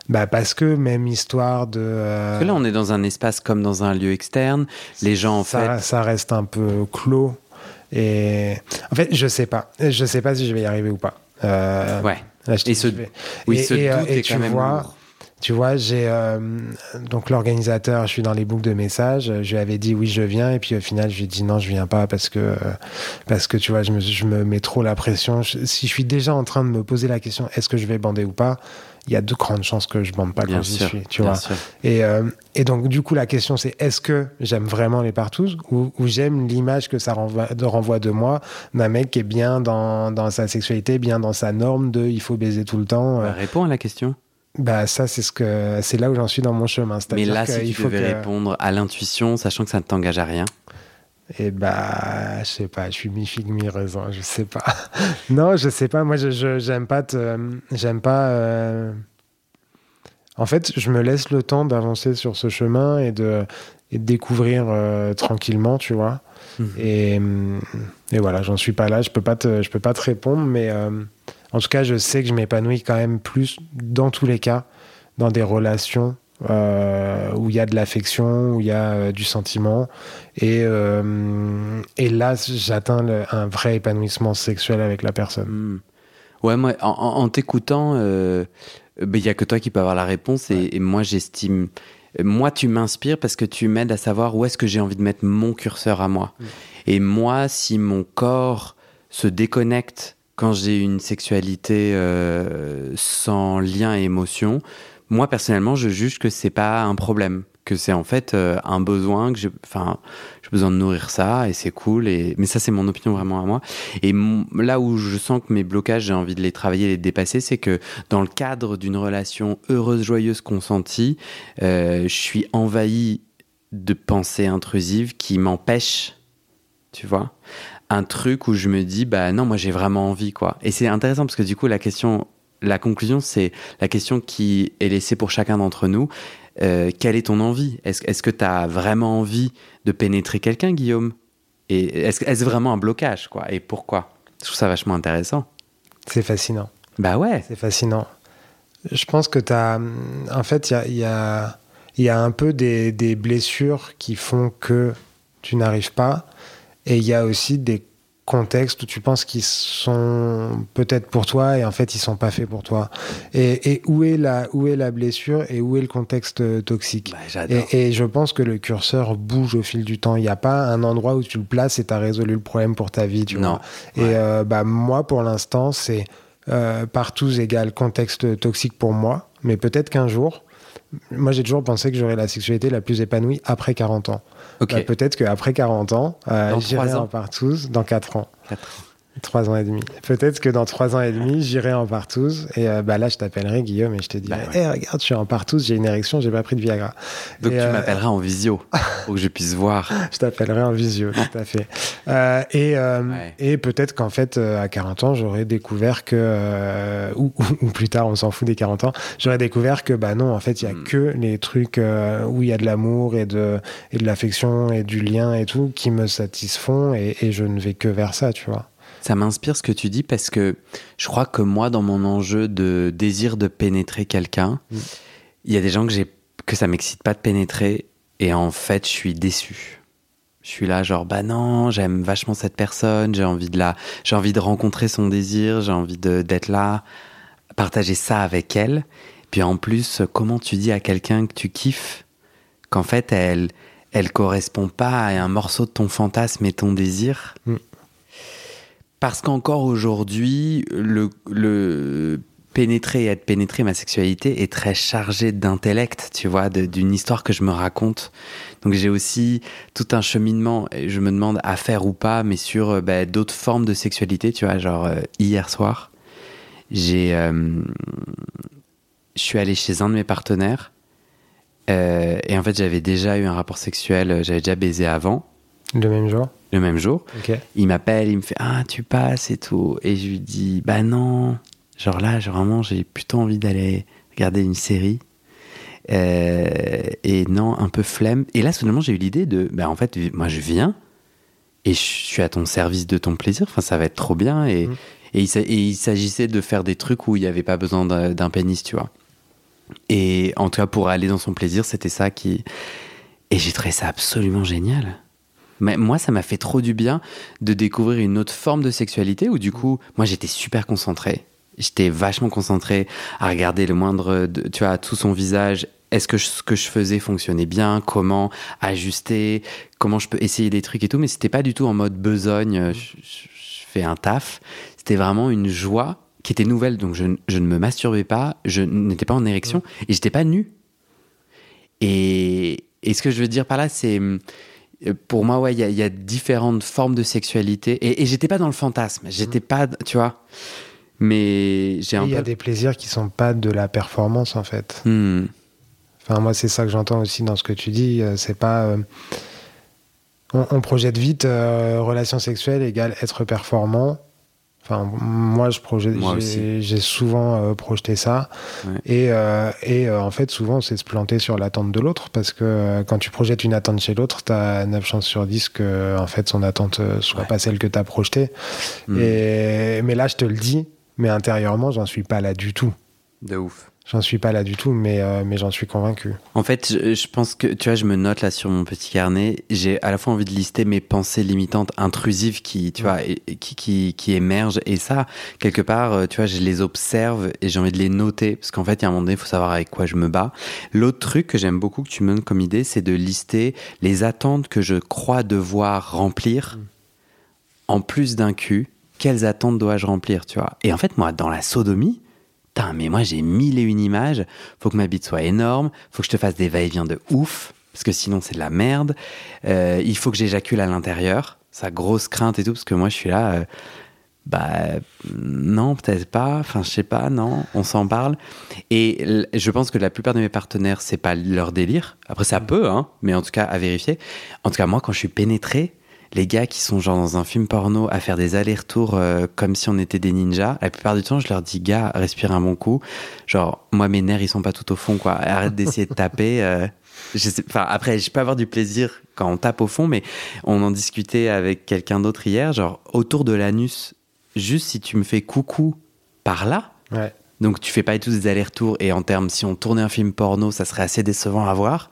Bah parce que même histoire de. euh, Parce que là, on est dans un espace comme dans un lieu externe. Les gens, en ça, fait. ça reste un peu clos. Et en fait, je sais pas. Je sais pas si je vais y arriver ou pas. Euh, Ouais. là, je Et ce-. Oui, Et- ce et, euh, doute et est tu quand même vois, lourd. Tu vois, j'ai euh, donc l'organisateur, je suis dans les boucles de messages. Je lui avais dit oui, je viens, et puis au final, je lui ai dit non, je viens pas parce que euh, parce que tu vois, je me, je me mets trop la pression. Je- si je suis déjà en train de me poser la question, est-ce que je vais bander ou pas Il y a de grandes chances que je bande pas Bien quand j'y sûr. suis. Tu vois. sûr. Et, euh, et donc, du coup, la question, c'est est-ce que j'aime vraiment les partouzes ou, ou j'aime l'image que ça renvoie de, renvoie de moi d'un mec qui est bien dans, dans sa sexualité, bien dans sa norme de il faut baiser tout le temps Bah, réponds à la question. Bah, ça, c'est ce que c'est là où j'en suis dans mon chemin. Mais là, si qu'il tu faut devais que. répondre à l'intuition, sachant que ça ne t'engage à rien. Et bah, je sais pas, je suis mi-figue, mi-raisin, je sais pas. non, je sais pas, moi, je, j'aime pas te. J'aime pas. euh, En fait, je me laisse le temps d'avancer sur ce chemin et de, et de découvrir euh, tranquillement, tu vois. Mhm. Et, et voilà, j'en suis pas là, je peux pas te, je peux pas te répondre, mais euh, en tout cas, je sais que je m'épanouis quand même plus, dans tous les cas, dans des relations euh, où il y a de l'affection, où il y a euh, du sentiment. Et, euh, et là, j'atteins un vrai épanouissement sexuel avec la personne. Hmm. Ouais, moi, en, t'écoutant, euh, il n'y a que toi qui peux avoir la réponse. Et, et moi, j'estime. Moi, tu m'inspires parce que tu m'aides à savoir où est-ce que j'ai envie de mettre mon curseur à moi. Mm. Et moi, si mon corps se déconnecte quand j'ai une sexualité euh, sans lien et émotion, moi, personnellement, je juge que c'est pas un problème. Que c'est en fait euh, un besoin, que j'ai besoin de nourrir ça et c'est cool. Mais ça, c'est mon opinion vraiment à moi. Et là où je sens que mes blocages, j'ai envie de les travailler, les dépasser, c'est que dans le cadre d'une relation heureuse, joyeuse, consentie, euh, je suis envahi de pensées intrusives qui m'empêchent, tu vois, un truc où je me dis, bah non, moi j'ai vraiment envie, quoi. Et c'est intéressant parce que du coup, la question, la conclusion, c'est la question qui est laissée pour chacun d'entre nous. Euh, quelle est ton envie? Est-ce est-ce que tu as vraiment envie de pénétrer quelqu'un, Guillaume? Et est-ce est-ce vraiment un blocage, quoi? Et pourquoi? Je trouve ça vachement intéressant. C'est fascinant. Bah ouais. C'est fascinant. Je pense que tu as. En fait, il y a, y, a, il y a un peu des, des blessures qui font que tu n'arrives pas. Et il y a aussi des contextes où tu penses qu'ils sont peut-être pour toi et en fait ils sont pas faits pour toi. Et, et où, est la, où est la blessure et où est le contexte euh, toxique? Bah, et, et je pense que le curseur bouge au fil du temps. Il n'y a pas un endroit où tu le places et tu as résolu le problème pour ta vie. Tu Non. vois. Ouais. Et euh, bah, moi, pour l'instant, c'est euh, partout égal contexte toxique pour moi. Mais peut-être qu'un jour, moi j'ai toujours pensé que j'aurais la sexualité la plus épanouie après 40 ans. Ok. Bah, peut-être qu'après 40 ans, euh, j'irai en partouze dans 4 ans. 3 ans et demi. Peut-être que dans 3 ans et demi, j'irai en partouze. Et euh, bah, là, je t'appellerai Guillaume et je te dirai Bah ouais. Eh, regarde, je suis en partouze, j'ai une érection, j'ai pas pris de Viagra. Donc Et, tu euh, m'appelleras en visio pour que je puisse voir. Je t'appellerai en visio, tout à fait. Euh, et euh, Ouais. et peut-être qu'en fait, à 40 ans, j'aurais découvert que, ou, plus tard, on s'en fout des 40 ans, j'aurais découvert que, bah non, en fait, il y a Mm. que les trucs où il y a de l'amour et de, et de l'affection et du lien et tout qui me satisfont et, et je ne vais que vers ça, tu vois. Ça m'inspire ce que tu dis parce que je crois que moi, dans mon enjeu de désir de pénétrer quelqu'un, Mm. il y a des gens que, que ça m'excite pas de pénétrer et en fait, je suis déçu. Je suis là, genre, bah non, j'aime vachement cette personne, j'ai envie de la, j'ai envie de rencontrer son désir, j'ai envie d'être là, partager ça avec elle. Puis en plus, comment tu dis à quelqu'un que tu kiffes qu'en fait, elle, elle correspond pas à un morceau de ton fantasme et ton désir Mm. Parce qu'encore aujourd'hui, le, pénétrer et être pénétré, ma sexualité est très chargée d'intellect, tu vois, d'une histoire que je me raconte. Donc j'ai aussi tout un cheminement, je me demande à faire ou pas, mais sur euh, bah, d'autres formes de sexualité, tu vois, genre euh, hier soir, j'ai, euh, je suis allé chez un de mes partenaires et en fait j'avais déjà eu un rapport sexuel, j'avais déjà baisé avant. Le même jour Le même jour. Il m'appelle, il me fait Ah, tu passes et tout. Et je lui dis Bah non, Genre là, genre vraiment, j'ai plutôt envie d'aller regarder une série. Euh, et non, un peu flemme. Et là, soudainement, j'ai eu l'idée de, bah, en fait, moi, je viens et je suis à ton service de ton plaisir. Enfin, ça va être trop bien. Et, mmh. et il s'agissait de faire des trucs où il n'y avait pas besoin d'un pénis, tu vois. Et en tout cas, pour aller dans son plaisir, c'était ça qui. Et j'ai trouvé ça absolument génial. Mais moi, ça m'a fait trop du bien de découvrir une autre forme de sexualité où, du coup, moi, j'étais super concentré J'étais vachement concentré à regarder le moindre, tu vois, tout son visage. Est-ce que ce que je faisais fonctionnait bien? Comment ajuster? Comment je peux essayer des trucs et tout? Mais c'était pas du tout en mode besogne. Je, fais un taf. C'était vraiment une joie qui était nouvelle. Donc je, je ne me masturbais pas, je n'étais pas en érection et j'étais pas nu. Et, et, ce que je veux dire par là, c'est pour moi, ouais, il y, y, a différentes formes de sexualité. Et, et j'étais pas dans le fantasme. J'étais pas, tu vois. Mais j'ai Il y a des plaisirs qui sont pas de la performance en fait. Hmm. Enfin, moi, c'est ça que j'entends aussi dans ce que tu dis. Euh, c'est pas. Euh, on, projette vite euh, relation sexuelle égale être performant. Enfin, moi, je projette, j'ai souvent projeté ça. Et, et en fait, souvent, c'est se planter sur l'attente de l'autre parce que quand tu projettes une attente chez l'autre, tu as 9 chances sur 10 que en fait, son attente soit pas celle que tu as projetée. Hmm. Et, mais là, je te le dis, mais intérieurement, j'en suis pas là du tout. De ouf. J'en suis pas là du tout, mais, euh, mais j'en suis convaincu. En fait, je, pense que, tu vois, je me note là sur mon petit carnet, j'ai à la fois envie de lister mes pensées limitantes, intrusives qui, tu vois, qui, qui, qui, émergent. Et ça, quelque part, euh, tu vois, je les observe et j'ai envie de les noter. Parce qu'en fait, il y a un moment donné, il faut savoir avec quoi je me bats. L'autre truc que j'aime beaucoup que tu me donnes comme idée, c'est de lister les attentes que je crois devoir remplir mm. en plus d'un cul quelles attentes dois-je remplir, tu vois? Et en fait, moi, dans la sodomie, putain, mais moi, j'ai mille et une images. Faut que ma bite soit énorme. Faut que je te fasse des va-et-vient de ouf. Parce que sinon, c'est de la merde. Euh, il faut que j'éjacule à l'intérieur. Sa grosse crainte et tout. Parce que moi, je suis là. Euh, bah, non, peut-être pas. Enfin, je sais pas, non. On s'en parle. Et je pense que la plupart de mes partenaires, c'est pas leur délire. Après, ça mm. peut, hein. Mais en tout cas, à vérifier. En tout cas, moi, quand je suis pénétré, les gars qui sont genre dans un film porno à faire des allers-retours euh, comme si on était des ninjas, la plupart du temps, je leur dis, gars, respire un bon coup. Genre, moi, mes nerfs, ils sont pas tout au fond, quoi. Arrête d'essayer de taper. Euh. je sais, enfin, après, je peux avoir du plaisir quand on tape au fond, mais on en discutait avec quelqu'un d'autre hier, genre, autour de l'anus, juste si tu me fais coucou par là. Ouais donc tu fais pas tous des allers-retours et en termes si on tournait un film porno ça serait assez décevant à voir.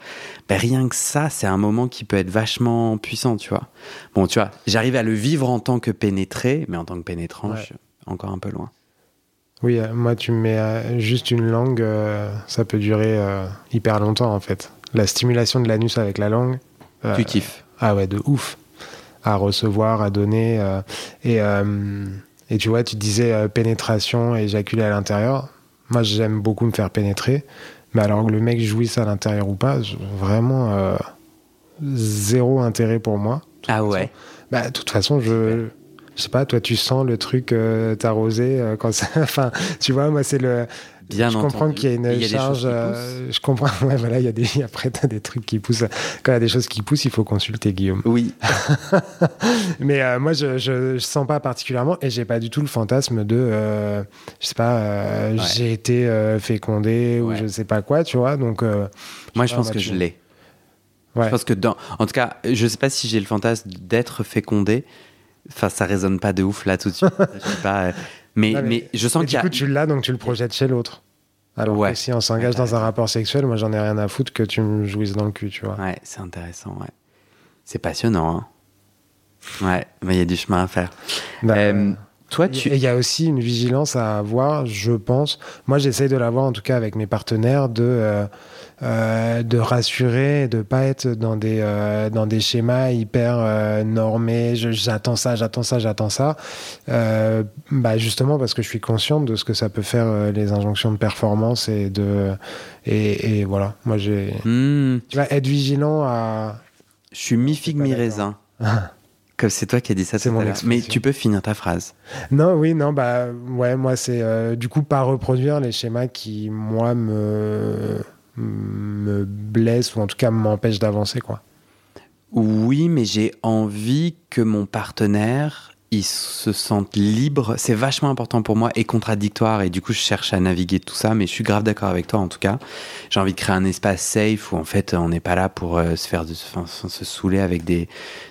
Ben, rien que ça c'est un moment qui peut être vachement puissant tu vois. Bon tu vois j'arrive à le vivre en tant que pénétré mais en tant que pénétrant je suis encore un peu loin. Oui euh, moi tu me mets euh, juste une langue euh, ça peut durer hyper longtemps en fait. La stimulation de l'anus avec la langue tu kiffes. ah ouais de ouf. À recevoir à donner et et tu vois, tu disais euh, pénétration, éjaculer à l'intérieur. Moi, j'aime beaucoup me faire pénétrer. Mais alors que le mec jouisse à l'intérieur ou pas, vraiment euh, zéro intérêt pour moi. Ah ouais Bah, de toute façon, je. Je sais pas, toi, tu sens le truc euh, t'arroser euh, quand ça. enfin, tu vois, moi, c'est le je comprends qu'il y a une charge. Euh, je comprends. Ouais, voilà, il y a des. Après, t'as des trucs qui poussent. Quand il y a des choses qui poussent, il faut consulter Guillaume. Oui. Mais euh, moi, je, je, sens pas particulièrement, et j'ai pas du tout le fantasme de. Euh, je sais pas. J'ai été fécondé ou je sais pas quoi, tu vois. Donc. moi, je pense que je l'ai. Je pense que dans. En tout cas, je sais pas si j'ai le fantasme d'être fécondé. Enfin, ça résonne pas de ouf là tout de suite. je sais pas. Mais, mais, je sens qu'il y a. Du coup, tu l'as, donc tu le projettes chez l'autre. Alors ouais. que si on s'engage dans un rapport sexuel, moi j'en ai rien à foutre que tu me jouisses dans le cul, tu vois. Ouais, c'est intéressant, ouais. C'est passionnant, hein. Ouais, mais il y a du chemin à faire. Bah, euh, Toi, tu. Et il y a aussi une vigilance à avoir, je pense. Moi, j'essaye de l'avoir, en tout cas avec mes partenaires, de, euh, euh, de rassurer, de pas être dans des, euh, dans des schémas hyper euh, normés. J'attends ça, j'attends ça, j'attends ça. Euh, bah justement, parce que je suis consciente de ce que ça peut faire euh, les injonctions de performance et de. Et, et voilà. Moi, j'ai. Hmm, Tu vas être vigilant à. je suis mi-figue, pas mi-raisin. Comme c'est toi qui as dit ça C'est mon. Mais tu peux finir ta phrase. Non, oui, non, bah ouais, moi c'est euh, du coup pas reproduire les schémas qui moi me me blessent ou en tout cas m'empêchent d'avancer quoi. Oui, mais j'ai envie que mon partenaire, il se sente libre. C'est vachement important pour moi et contradictoire. Et du coup, je cherche à naviguer tout ça. Mais je suis grave d'accord avec toi, en tout cas. J'ai envie de créer un espace safe où, en fait, on n'est pas là pour euh, se faire de, enfin, se saouler avec des,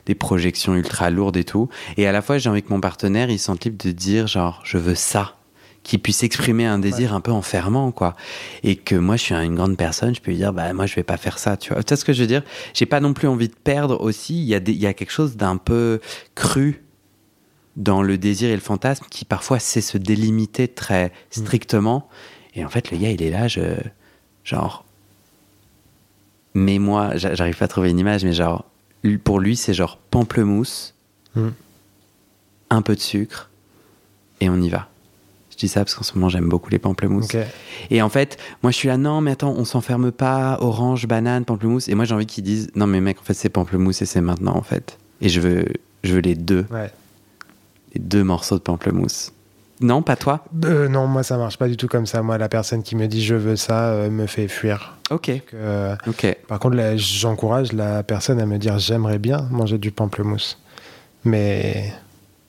des projections ultra lourdes et tout. Et à la fois, j'ai envie que mon partenaire, il se sente libre de dire, genre, je veux ça. Qu'il puisse exprimer un désir un peu enfermant, quoi. Et que moi, je suis une grande personne, je peux lui dire, bah, moi, je vais pas faire ça, tu vois. Tu vois ce que je veux dire? J'ai pas non plus envie de perdre aussi. Il y a, des, il y a quelque chose d'un peu cru dans le désir et le fantasme qui parfois sait se délimiter très strictement. Et en fait, le gars, il est là, je, genre, mais moi, j'a- j'arrive pas à trouver une image, mais genre, pour lui, c'est genre pamplemousse, Mm. un peu de sucre, et on y va. Dis ça parce qu'en ce moment, j'aime beaucoup les pamplemousses. Ok. Et en fait, moi je suis là, non, mais attends, on s'enferme pas, orange, banane, pamplemousse. Et moi j'ai envie qu'ils disent, non, mais mec, en fait, c'est pamplemousse et c'est maintenant, en fait. Et je veux, je veux les deux, Ouais. les deux morceaux de pamplemousse. Non, pas toi? Euh, non, moi ça marche pas du tout comme ça. Moi, la personne qui me dit je veux ça euh, me fait fuir. Ok, Donc, euh, ok. par contre, j'encourage la personne à me dire j'aimerais bien manger du pamplemousse. Mais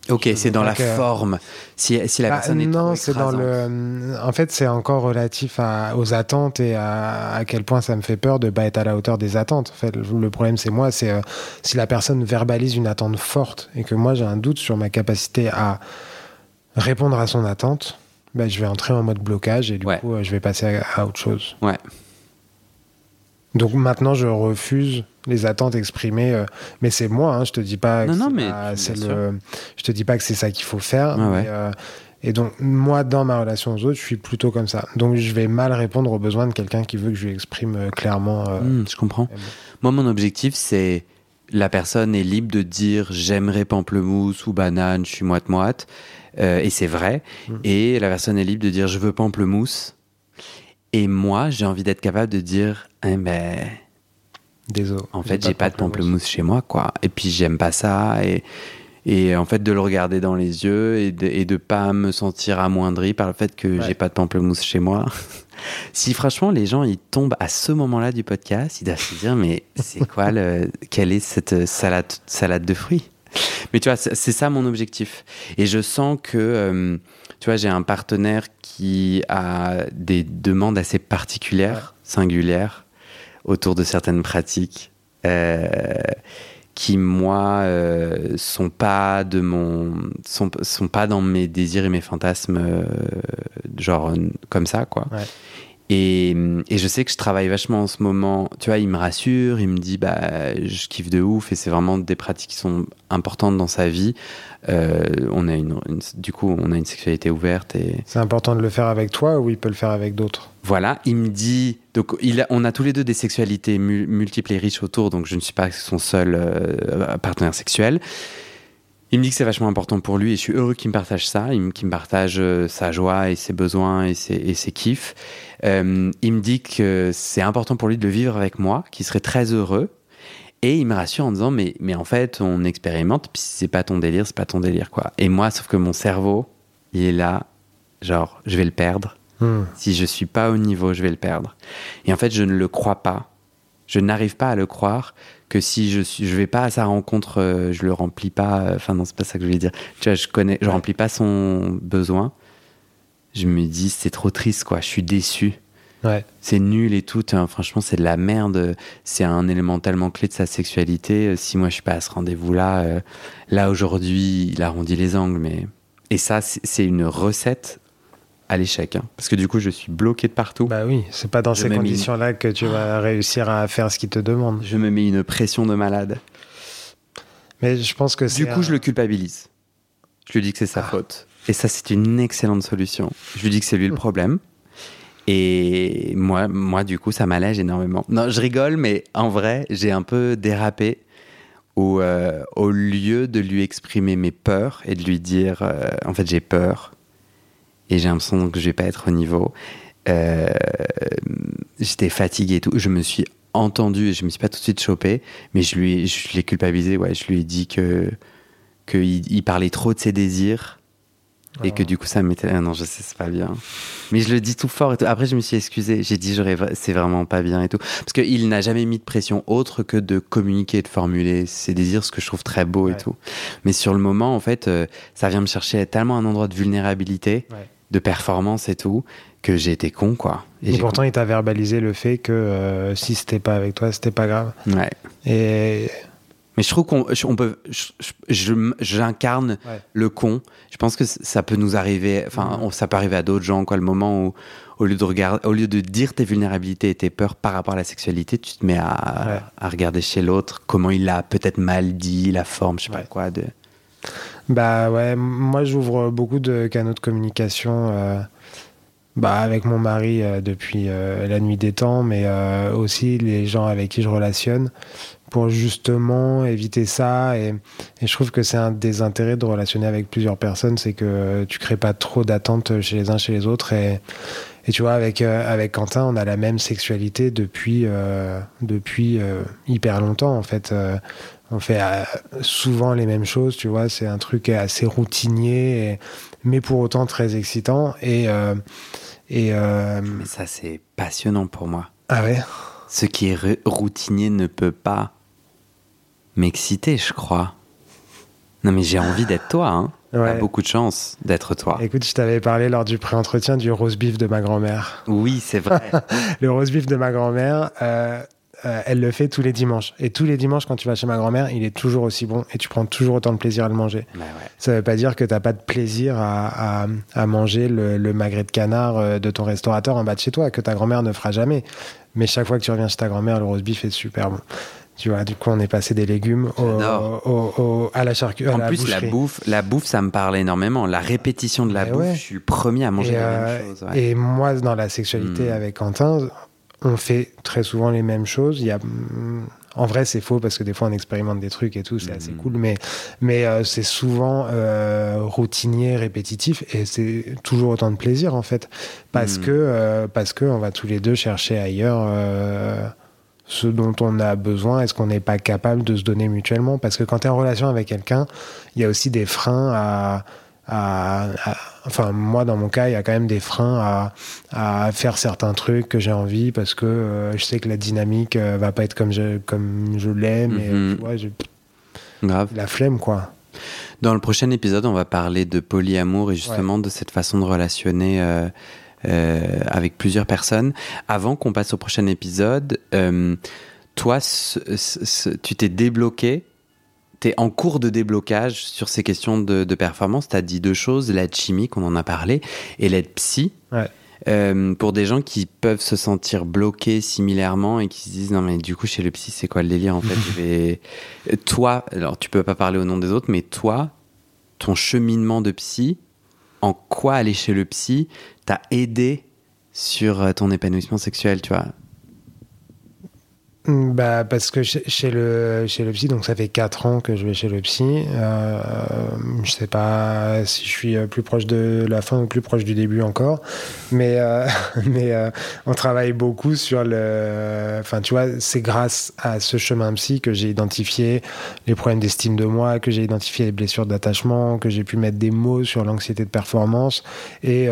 Ok, c'est dans la euh, forme. Si, si la Bah, personne est non, c'est dans le. En fait, c'est encore relatif à, aux attentes et à, à quel point ça me fait peur de pas être à la hauteur des attentes. En fait, le, le problème, c'est moi, c'est euh, si la personne verbalise une attente forte et que moi j'ai un doute sur ma capacité à répondre à son attente, bah, je vais entrer en mode blocage et du Ouais. coup, euh, je vais passer à, à autre chose. Ouais. Donc maintenant, je refuse les attentes exprimées, euh, mais c'est moi. Hein, je te dis pas. Non, non, mais le. Je te dis pas que c'est ça qu'il faut faire. Ouais, mais, ouais. euh, et donc moi, dans ma relation aux autres, je suis plutôt comme ça. Donc je vais mal répondre aux besoins de quelqu'un qui veut que je lui exprime euh, clairement. Hmm, je comprends. Moi, mon objectif, c'est la personne est libre de dire j'aimerais pamplemousse ou banane, je suis moite-moite. Euh, et c'est vrai. Mm. Et la personne est libre de dire je veux pamplemousse. Et moi, j'ai envie d'être capable de dire eh ben, Désolé. en fait, j'ai pas de pamplemousse chez moi, quoi. Et puis, j'aime pas ça. Et, et en fait, de le regarder dans les yeux et de, et de pas me sentir amoindri par le fait que Ouais. j'ai pas de pamplemousse chez moi. si franchement, les gens, ils tombent à ce moment-là du podcast, ils doivent se dire, mais c'est quoi le, quelle est cette salade, salade de fruits? Mais tu vois, c'est c'est ça mon objectif. Et je sens que, euh, tu vois, j'ai un partenaire qui a des demandes assez particulières, singulières, autour de certaines pratiques, euh, qui moi euh, sont pas de mon, sont, sont pas dans mes désirs et mes fantasmes, euh, genre comme ça, quoi. Et, et je sais que je travaille vachement en ce moment. Tu vois, il me rassure, il me dit bah je kiffe de ouf et c'est vraiment des pratiques qui sont importantes dans sa vie. Euh, on a une, une- du coup, on a une sexualité ouverte et C'est important de le faire avec toi ou il peut le faire avec d'autres? voilà. Il me dit donc il a- on a tous les deux des sexualités mu- multiples et riches autour, donc je ne suis pas son seul euh, partenaire sexuel. Il me dit que c'est vachement important pour lui et je suis heureux qu'il me partage ça, qu'il me partage euh, sa joie et ses besoins et ses, et ses kiffs. Euh, il me dit que c'est important pour lui de le vivre avec moi, qu'il serait très heureux. Et il me rassure en disant mais, mais en fait on expérimente, puis si c'est pas ton délire, c'est pas ton délire quoi. Et moi, sauf que mon cerveau, il est là, genre je vais le perdre. Hmm. Si je suis pas au niveau, je vais le perdre. Et en fait, je ne le crois pas. Je n'arrive pas à le croire que si je suis, je vais pas à sa rencontre, euh, je le remplis pas. euh, Enfin, non, c'est pas ça que je voulais dire. Tu vois, je connais, je remplis pas son besoin. Je me dis, c'est trop triste, quoi. Je suis déçu. Ouais. C'est nul et tout. hein. Franchement, c'est de la merde. C'est un élément tellement clé de sa sexualité. Euh, Si moi, je suis pas à ce rendez-vous-là, euh, là, aujourd'hui, il arrondit les angles. Mais... Et ça, c'est une recette à l'échec. hein. Parce que du coup, je suis bloqué de partout. Bah oui, c'est pas dans Je ces conditions-là que tu vas réussir à faire ce qu'il te demande. Je me mets une pression de malade. Mais je pense que c'est. Du coup, un- je le culpabilise. Je lui dis que c'est sa Ah. faute. Et ça, c'est une excellente solution. Je lui dis que c'est lui le problème. Et moi, moi, du coup, ça m'allège énormément. Non, je rigole, mais en vrai, j'ai un peu dérapé où, euh, au lieu de lui exprimer mes peurs et de lui dire, euh, en fait, j'ai peur et j'ai l'impression que je vais pas être au niveau, euh, j'étais fatigué et tout. Je me suis entendu et je me suis pas tout de suite chopé, mais je lui, je l'ai culpabilisé. Ouais, je lui ai dit que qu'il il parlait trop de ses désirs et que du coup ça m'était ah non je sais c'est pas bien. Mais je le dis tout fort et tout. après je me suis excusé j'ai dit c'est vraiment pas bien et tout. Parce qu'il n'a jamais mis de pression autre que de communiquer de formuler ses désirs ce que je trouve très beau et tout. Mais sur le moment en fait euh, ça vient me chercher tellement un endroit de vulnérabilité de performance et tout que j'ai été con quoi. Et, pourtant il t'a verbalisé le fait que euh, si c'était pas avec toi c'était pas grave. Ouais. Et mais je trouve qu'on on peut, j'incarne le con. Je pense que ça peut nous arriver, enfin, ça peut arriver à d'autres gens, quoi. Le moment où, au lieu de regarder, au lieu de dire tes vulnérabilités et tes peurs par rapport à la sexualité, tu te mets à, à regarder chez l'autre comment il a peut-être mal dit, la forme, je sais pas quoi. De... Bah ouais, moi j'ouvre beaucoup de canaux de communication. Euh, bah, avec mon mari euh, depuis euh, la nuit des temps, mais aussi les gens avec qui je relationne pour justement éviter ça. Et, je trouve que c'est un des intérêts de relationner avec plusieurs personnes, c'est que tu crées pas trop d'attentes chez les uns chez les autres. Et, et tu vois, avec, euh, avec Quentin, on a la même sexualité depuis, euh, depuis euh, hyper longtemps, en fait. on fait souvent les mêmes choses, tu vois. C'est un truc assez routinier, mais pour autant très excitant. Et. et mais ça, c'est passionnant pour moi. Ah ouais? Ce qui est routinier ne peut pas m'exciter, je crois. Non, mais j'ai envie d'être toi. Hein. Ouais. beaucoup de chance d'être toi. Écoute, je t'avais parlé lors du pré-entretien du rose beef de ma grand-mère. Oui, c'est vrai. le rose beef de ma grand-mère, euh, euh, elle le fait tous les dimanches. Et tous les dimanches, quand tu vas chez ma grand-mère, il est toujours aussi bon et tu prends toujours autant de plaisir à le manger. Bah Ça ne veut pas dire que tu n'as pas de plaisir à, à, manger le, le, magret de canard euh, de ton restaurateur en bas de chez toi, que ta grand-mère ne fera jamais. Mais chaque fois que tu reviens chez ta grand-mère, le rose beef est super bon. Tu vois, du coup, on est passé des légumes au, à la charcuterie. En plus, la bouffe, la bouffe, ça me parle énormément. La répétition de la bouffe, je suis le premier à manger la même euh, chose. Et moi, dans la sexualité hmm. avec Quentin, on fait très souvent les mêmes choses. Il y a, hmm, en vrai, c'est faux parce que des fois, on expérimente des trucs et tout, c'est assez hmm. cool. Mais, mais euh, c'est souvent euh, routinier, répétitif, et c'est toujours autant de plaisir en fait, parce que parce que on va tous les deux chercher ailleurs ce dont on a besoin Est-ce qu'on n'est pas capable de se donner mutuellement Parce que quand tu es en relation avec quelqu'un, il y a aussi des freins à, Enfin, moi, dans mon cas, il y a quand même des freins à, faire certains trucs que j'ai envie parce que euh, je sais que la dynamique euh, va pas être comme je, comme je l'aime. et mhm. Grave. La flemme, quoi. Dans le prochain épisode, on va parler de polyamour et justement de cette façon de relationner. Euh, avec plusieurs personnes. Avant qu'on passe au prochain épisode, euh, toi, tu t'es débloqué tu es en cours de déblocage sur ces questions de, performance. Tu as dit deux choses, l'aide chimique, on en a parlé, et l'aide psy. Euh, pour des gens qui peuvent se sentir bloqués similairement et qui se disent non mais du coup chez le psy c'est quoi le délire en fait? Je vais... toi alors tu peux pas parler au nom des autres mais toi ton cheminement de psy en quoi aller chez le psy t'a aidé sur euh, ton épanouissement sexuel, tu vois? Bah, parce que chez, le, chez le psy, donc ça fait 4 ans que je vais chez le psy. Euh, je sais pas si je suis euh, plus proche de la fin ou plus proche du début encore. Mais, euh, mais euh, on travaille beaucoup sur le. Enfin, tu vois, c'est grâce à ce chemin psy que j'ai identifié les problèmes d'estime de moi, que j'ai identifié les blessures d'attachement, que j'ai pu mettre des mots sur l'anxiété de performance. Et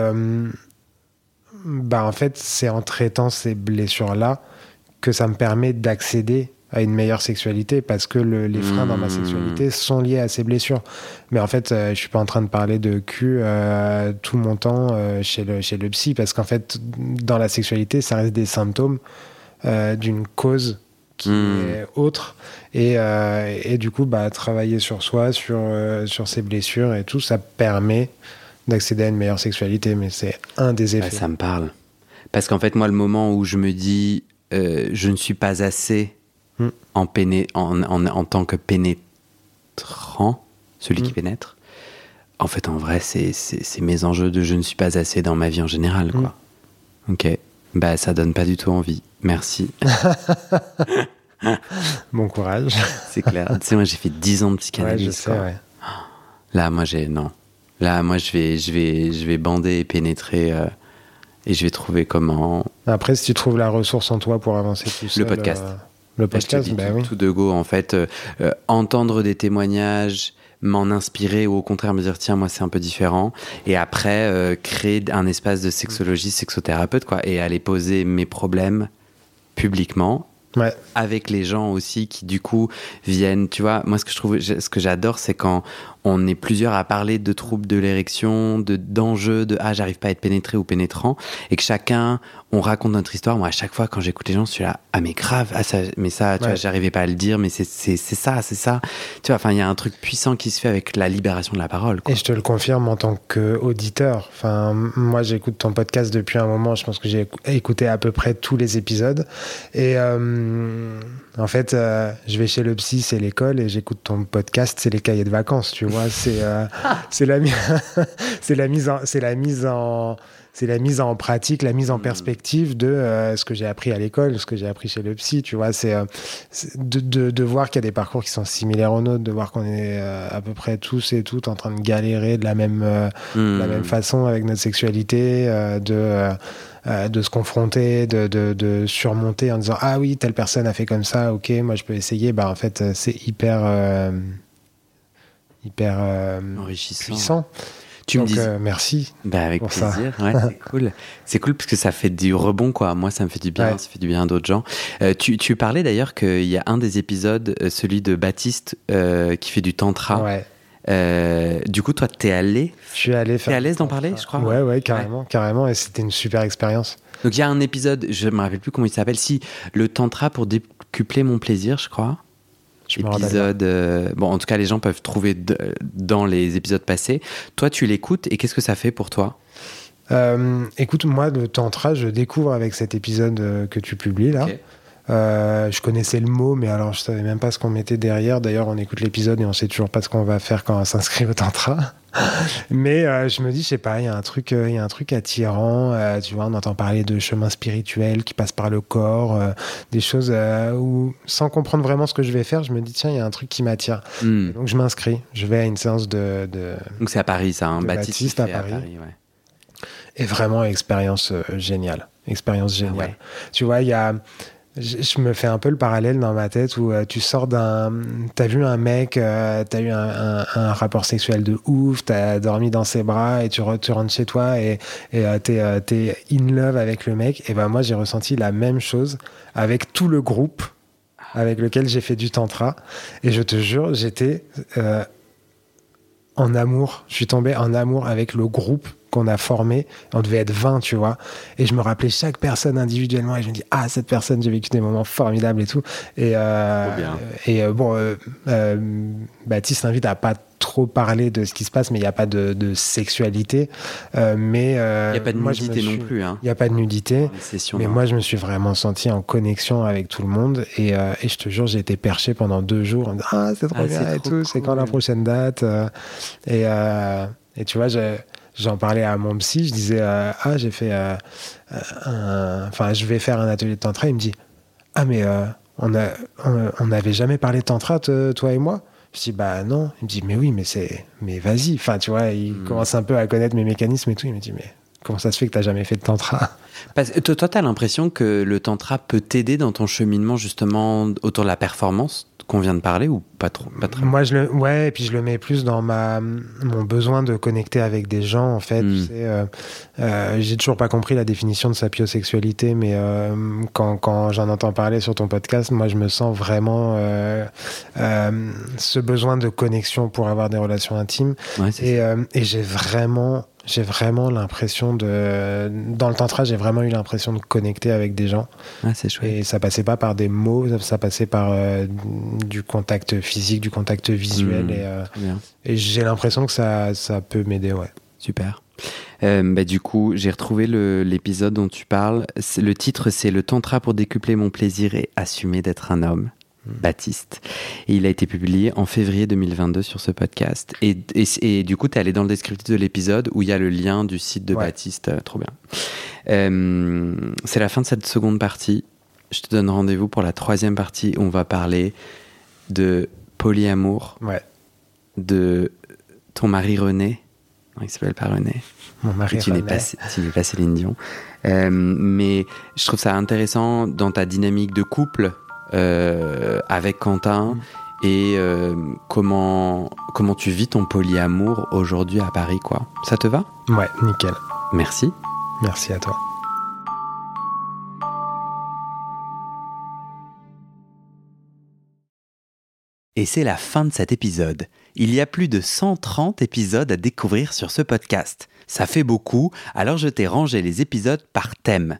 bah, en fait, c'est en traitant ces blessures-là que ça me permet d'accéder à une meilleure sexualité parce que les freins dans ma hmm. sexualité sont liés à ces blessures. Mais en fait, euh, je suis pas en train de parler de cul euh, tout mon temps euh, chez, le, chez le psy parce qu'en fait, dans la sexualité, ça reste des symptômes d'une cause qui hmm. est autre. Et, et, du coup, bah, travailler sur soi, sur, sur ses blessures et tout, ça permet d'accéder à une meilleure sexualité. Mais c'est un des effets. ça me parle. Parce qu'en fait, moi, le moment où je me dis euh, je ne suis pas assez hmm. en, en, en, tant que pénétrant, celui qui hmm. pénètre. en fait, en vrai, c'est mes enjeux de je ne suis pas assez dans ma vie en général, quoi. Mm. Ok. Bah, ça donne pas du tout envie. Merci. bon courage. C'est clair. tu sais, moi, j'ai fait 10 ans de psychanalyse. Ouais, je sais, ouais. Là, moi, j'ai. Non. Là, moi, je vais, je vais, je vais bander et pénétrer. Euh, et je vais trouver comment. Après, si tu trouves la ressource en toi pour avancer tout seul. Le podcast. Euh, le podcast, ben oui. Tout de go, en fait. Euh, entendre des témoignages, m'en inspirer ou au contraire me dire tiens moi c'est un peu différent et après euh, créer un espace de sexologie sexothérapeute quoi et aller poser mes problèmes publiquement Ouais. avec les gens aussi qui du coup viennent tu vois moi ce que je trouve ce que j'adore c'est quand on est plusieurs à parler de troubles de l'érection, de d'enjeux, de ah j'arrive pas à être pénétré ou pénétrant, et que chacun on raconte notre histoire. Moi à chaque fois quand j'écoute les gens, je suis là ah mais grave, ah ça, mais ça, tu vois, j'arrivais pas à le dire, mais c'est c'est ça, c'est ça. Tu vois, enfin il y a un truc puissant qui se fait avec la libération de la parole. Et je te le confirme en tant qu'auditeur. Enfin moi j'écoute ton podcast depuis un moment. Je pense que j'ai écouté à peu près tous les épisodes. Et euh, en fait, euh, je vais chez le psy, c'est l'école, et j'écoute ton podcast, c'est les cahiers de vacances. Tu c'est euh, c'est la c'est la mise en c'est la mise en c'est la mise en pratique, la mise en hmm. perspective de euh, ce que j'ai appris à l'école, ce que j'ai appris chez le psy, tu vois. C'est euh, de, de, de, voir qu'il y a des parcours qui sont similaires aux nôtres, de voir qu'on est à peu près tous et toutes en train de galérer de la même, la même hmm. façon avec notre sexualité, de, de se confronter, de, de, de, surmonter en disant Ah oui, telle personne a fait comme ça, ok, moi je peux essayer. Bah, en fait, c'est hyper hyper euh, enrichissant. puissant. Tu me dis euh, merci. Bah avec plaisir. Ouais, c'est cool. C'est cool parce que ça fait du rebond quoi. Moi ça me fait du bien, ça fait du bien à d'autres gens. Euh, tu, tu, parlais d'ailleurs qu'il y a un des épisodes, celui de Baptiste qui fait du tantra. Ouais. du coup, toi, t'es allé Je suis allé faire. T'es à l'aise d'en parler, je crois. Ouais, ouais, carrément, carrément. Et c'était une super expérience. Donc, il y a un épisode, je me rappelle plus comment il s'appelle, si le tantra pour décupler mon plaisir, je crois épisode. Euh, bon, en tout cas, les gens peuvent trouver dans les épisodes passés. Toi, tu l'écoutes et qu'est-ce que ça fait pour toi? Euh, Écoute, moi, le tantra, je découvre avec cet épisode euh, que tu publies là. je connaissais le mot, mais alors je savais même pas ce qu'on mettait derrière. D'ailleurs, on écoute l'épisode et on sait toujours pas ce qu'on va faire quand on s'inscrit au tantra. Mais euh, je me dis, je sais pas, il y a un truc, euh, il y a un truc attirant. Euh, tu vois, on entend parler de chemin spirituel qui passe par le corps, des choses où, sans comprendre vraiment ce que je vais faire, je me dis, tiens, il y a un truc qui m'attire. Hmm. Donc je m'inscris. Je vais à une séance de. Donc c'est à Paris, ça, un Baptiste, à Paris. Et vraiment, expérience géniale. Expérience géniale. Tu vois, il y a je, me fais un peu le parallèle dans ma tête où euh, tu sors d'un. T'as vu un mec, euh, t'as eu un, rapport sexuel de ouf, t'as dormi dans ses bras et tu, rentres chez toi et, et euh, t'es in love avec le mec. Et ben moi, j'ai ressenti la même chose avec tout le groupe avec lequel j'ai fait du tantra. Et je te jure, j'étais en amour. Je suis tombé en amour avec le groupe qu'on a formé. On devait être 20, tu vois. Et je me rappelais chaque personne individuellement et je me dis, ah, cette personne, j'ai vécu des moments formidables et tout. Et, euh, et euh, bon, euh, Baptiste invite à pas trop parler de ce qui se passe, mais il n'y a pas de, sexualité. mais il n'y a pas de nudité non plus. Hein. Il n'y a pas de nudité. Mais moi, je me suis vraiment senti en connexion avec tout le monde. Et, et je te jure, j'ai été perché pendant deux jours. En disant, ah, c'est trop ah, bien et tout. C'est quand la prochaine date Et, et tu vois, j'ai j'en parlais à mon psy, je disais euh, ah j'ai fait euh, enfin je vais faire un atelier de tantra, il me dit ah mais euh, on a on n'avait jamais parlé de tantra toi et moi? Je dis bah non, il me dit mais oui mais c'est mais vas-y, enfin tu vois, il hmm. commence un peu à connaître mes mécanismes et tout, il me dit mais comment ça se fait que tu n'as jamais fait de tantra? Parce, Toi, tu as l'impression que le tantra peut t'aider dans ton cheminement justement autour de la performance? Qu'on vient de parler ou pas trop, pas très Moi, je le, ouais, et puis je le mets plus dans ma, mon besoin de connecter avec des gens, en fait. Euh, euh, j'ai toujours pas compris la définition de sapiosexualité, mais euh, quand, quand j'en entends parler sur ton podcast, moi, je me sens vraiment ce besoin de connexion pour avoir des relations intimes. et, et j'ai vraiment j'ai vraiment l'impression de. Dans le tantra, j'ai vraiment eu l'impression de connecter avec des gens. Ah, c'est chouette. Et ça passait pas par des mots, ça passait par euh, du contact physique, du contact visuel. Mmh, et, euh, et j'ai l'impression que ça, ça peut m'aider, ouais. Super. Euh, bah, du coup, j'ai retrouvé l'épisode dont tu parles. Le titre, c'est Le tantra pour décupler mon plaisir et assumer d'être un homme. Baptiste. Et il a été publié en février 2022 sur ce podcast. Et, et, du coup, tu es allé dans le descriptif de l'épisode où il y a le lien du site de Baptiste. Euh, trop bien. Euh, c'est la fin de cette seconde partie. Je te donne rendez-vous pour la troisième partie où on va parler de polyamour. Ouais. De ton mari René. Non, il s'appelle pas René? Mon mari tu N'es pas, tu n'es pas Céline Dion. Euh, mais je trouve ça intéressant dans ta dynamique de couple avec Quentin mm. et euh, comment, comment tu vis ton polyamour aujourd'hui à Paris, quoi. Ça te va? Ouais, nickel. Merci. Merci à toi. Et c'est la fin de cet épisode. Il y a plus de 130 épisodes à découvrir sur ce podcast. Ça fait beaucoup, alors je t'ai rangé les épisodes par thème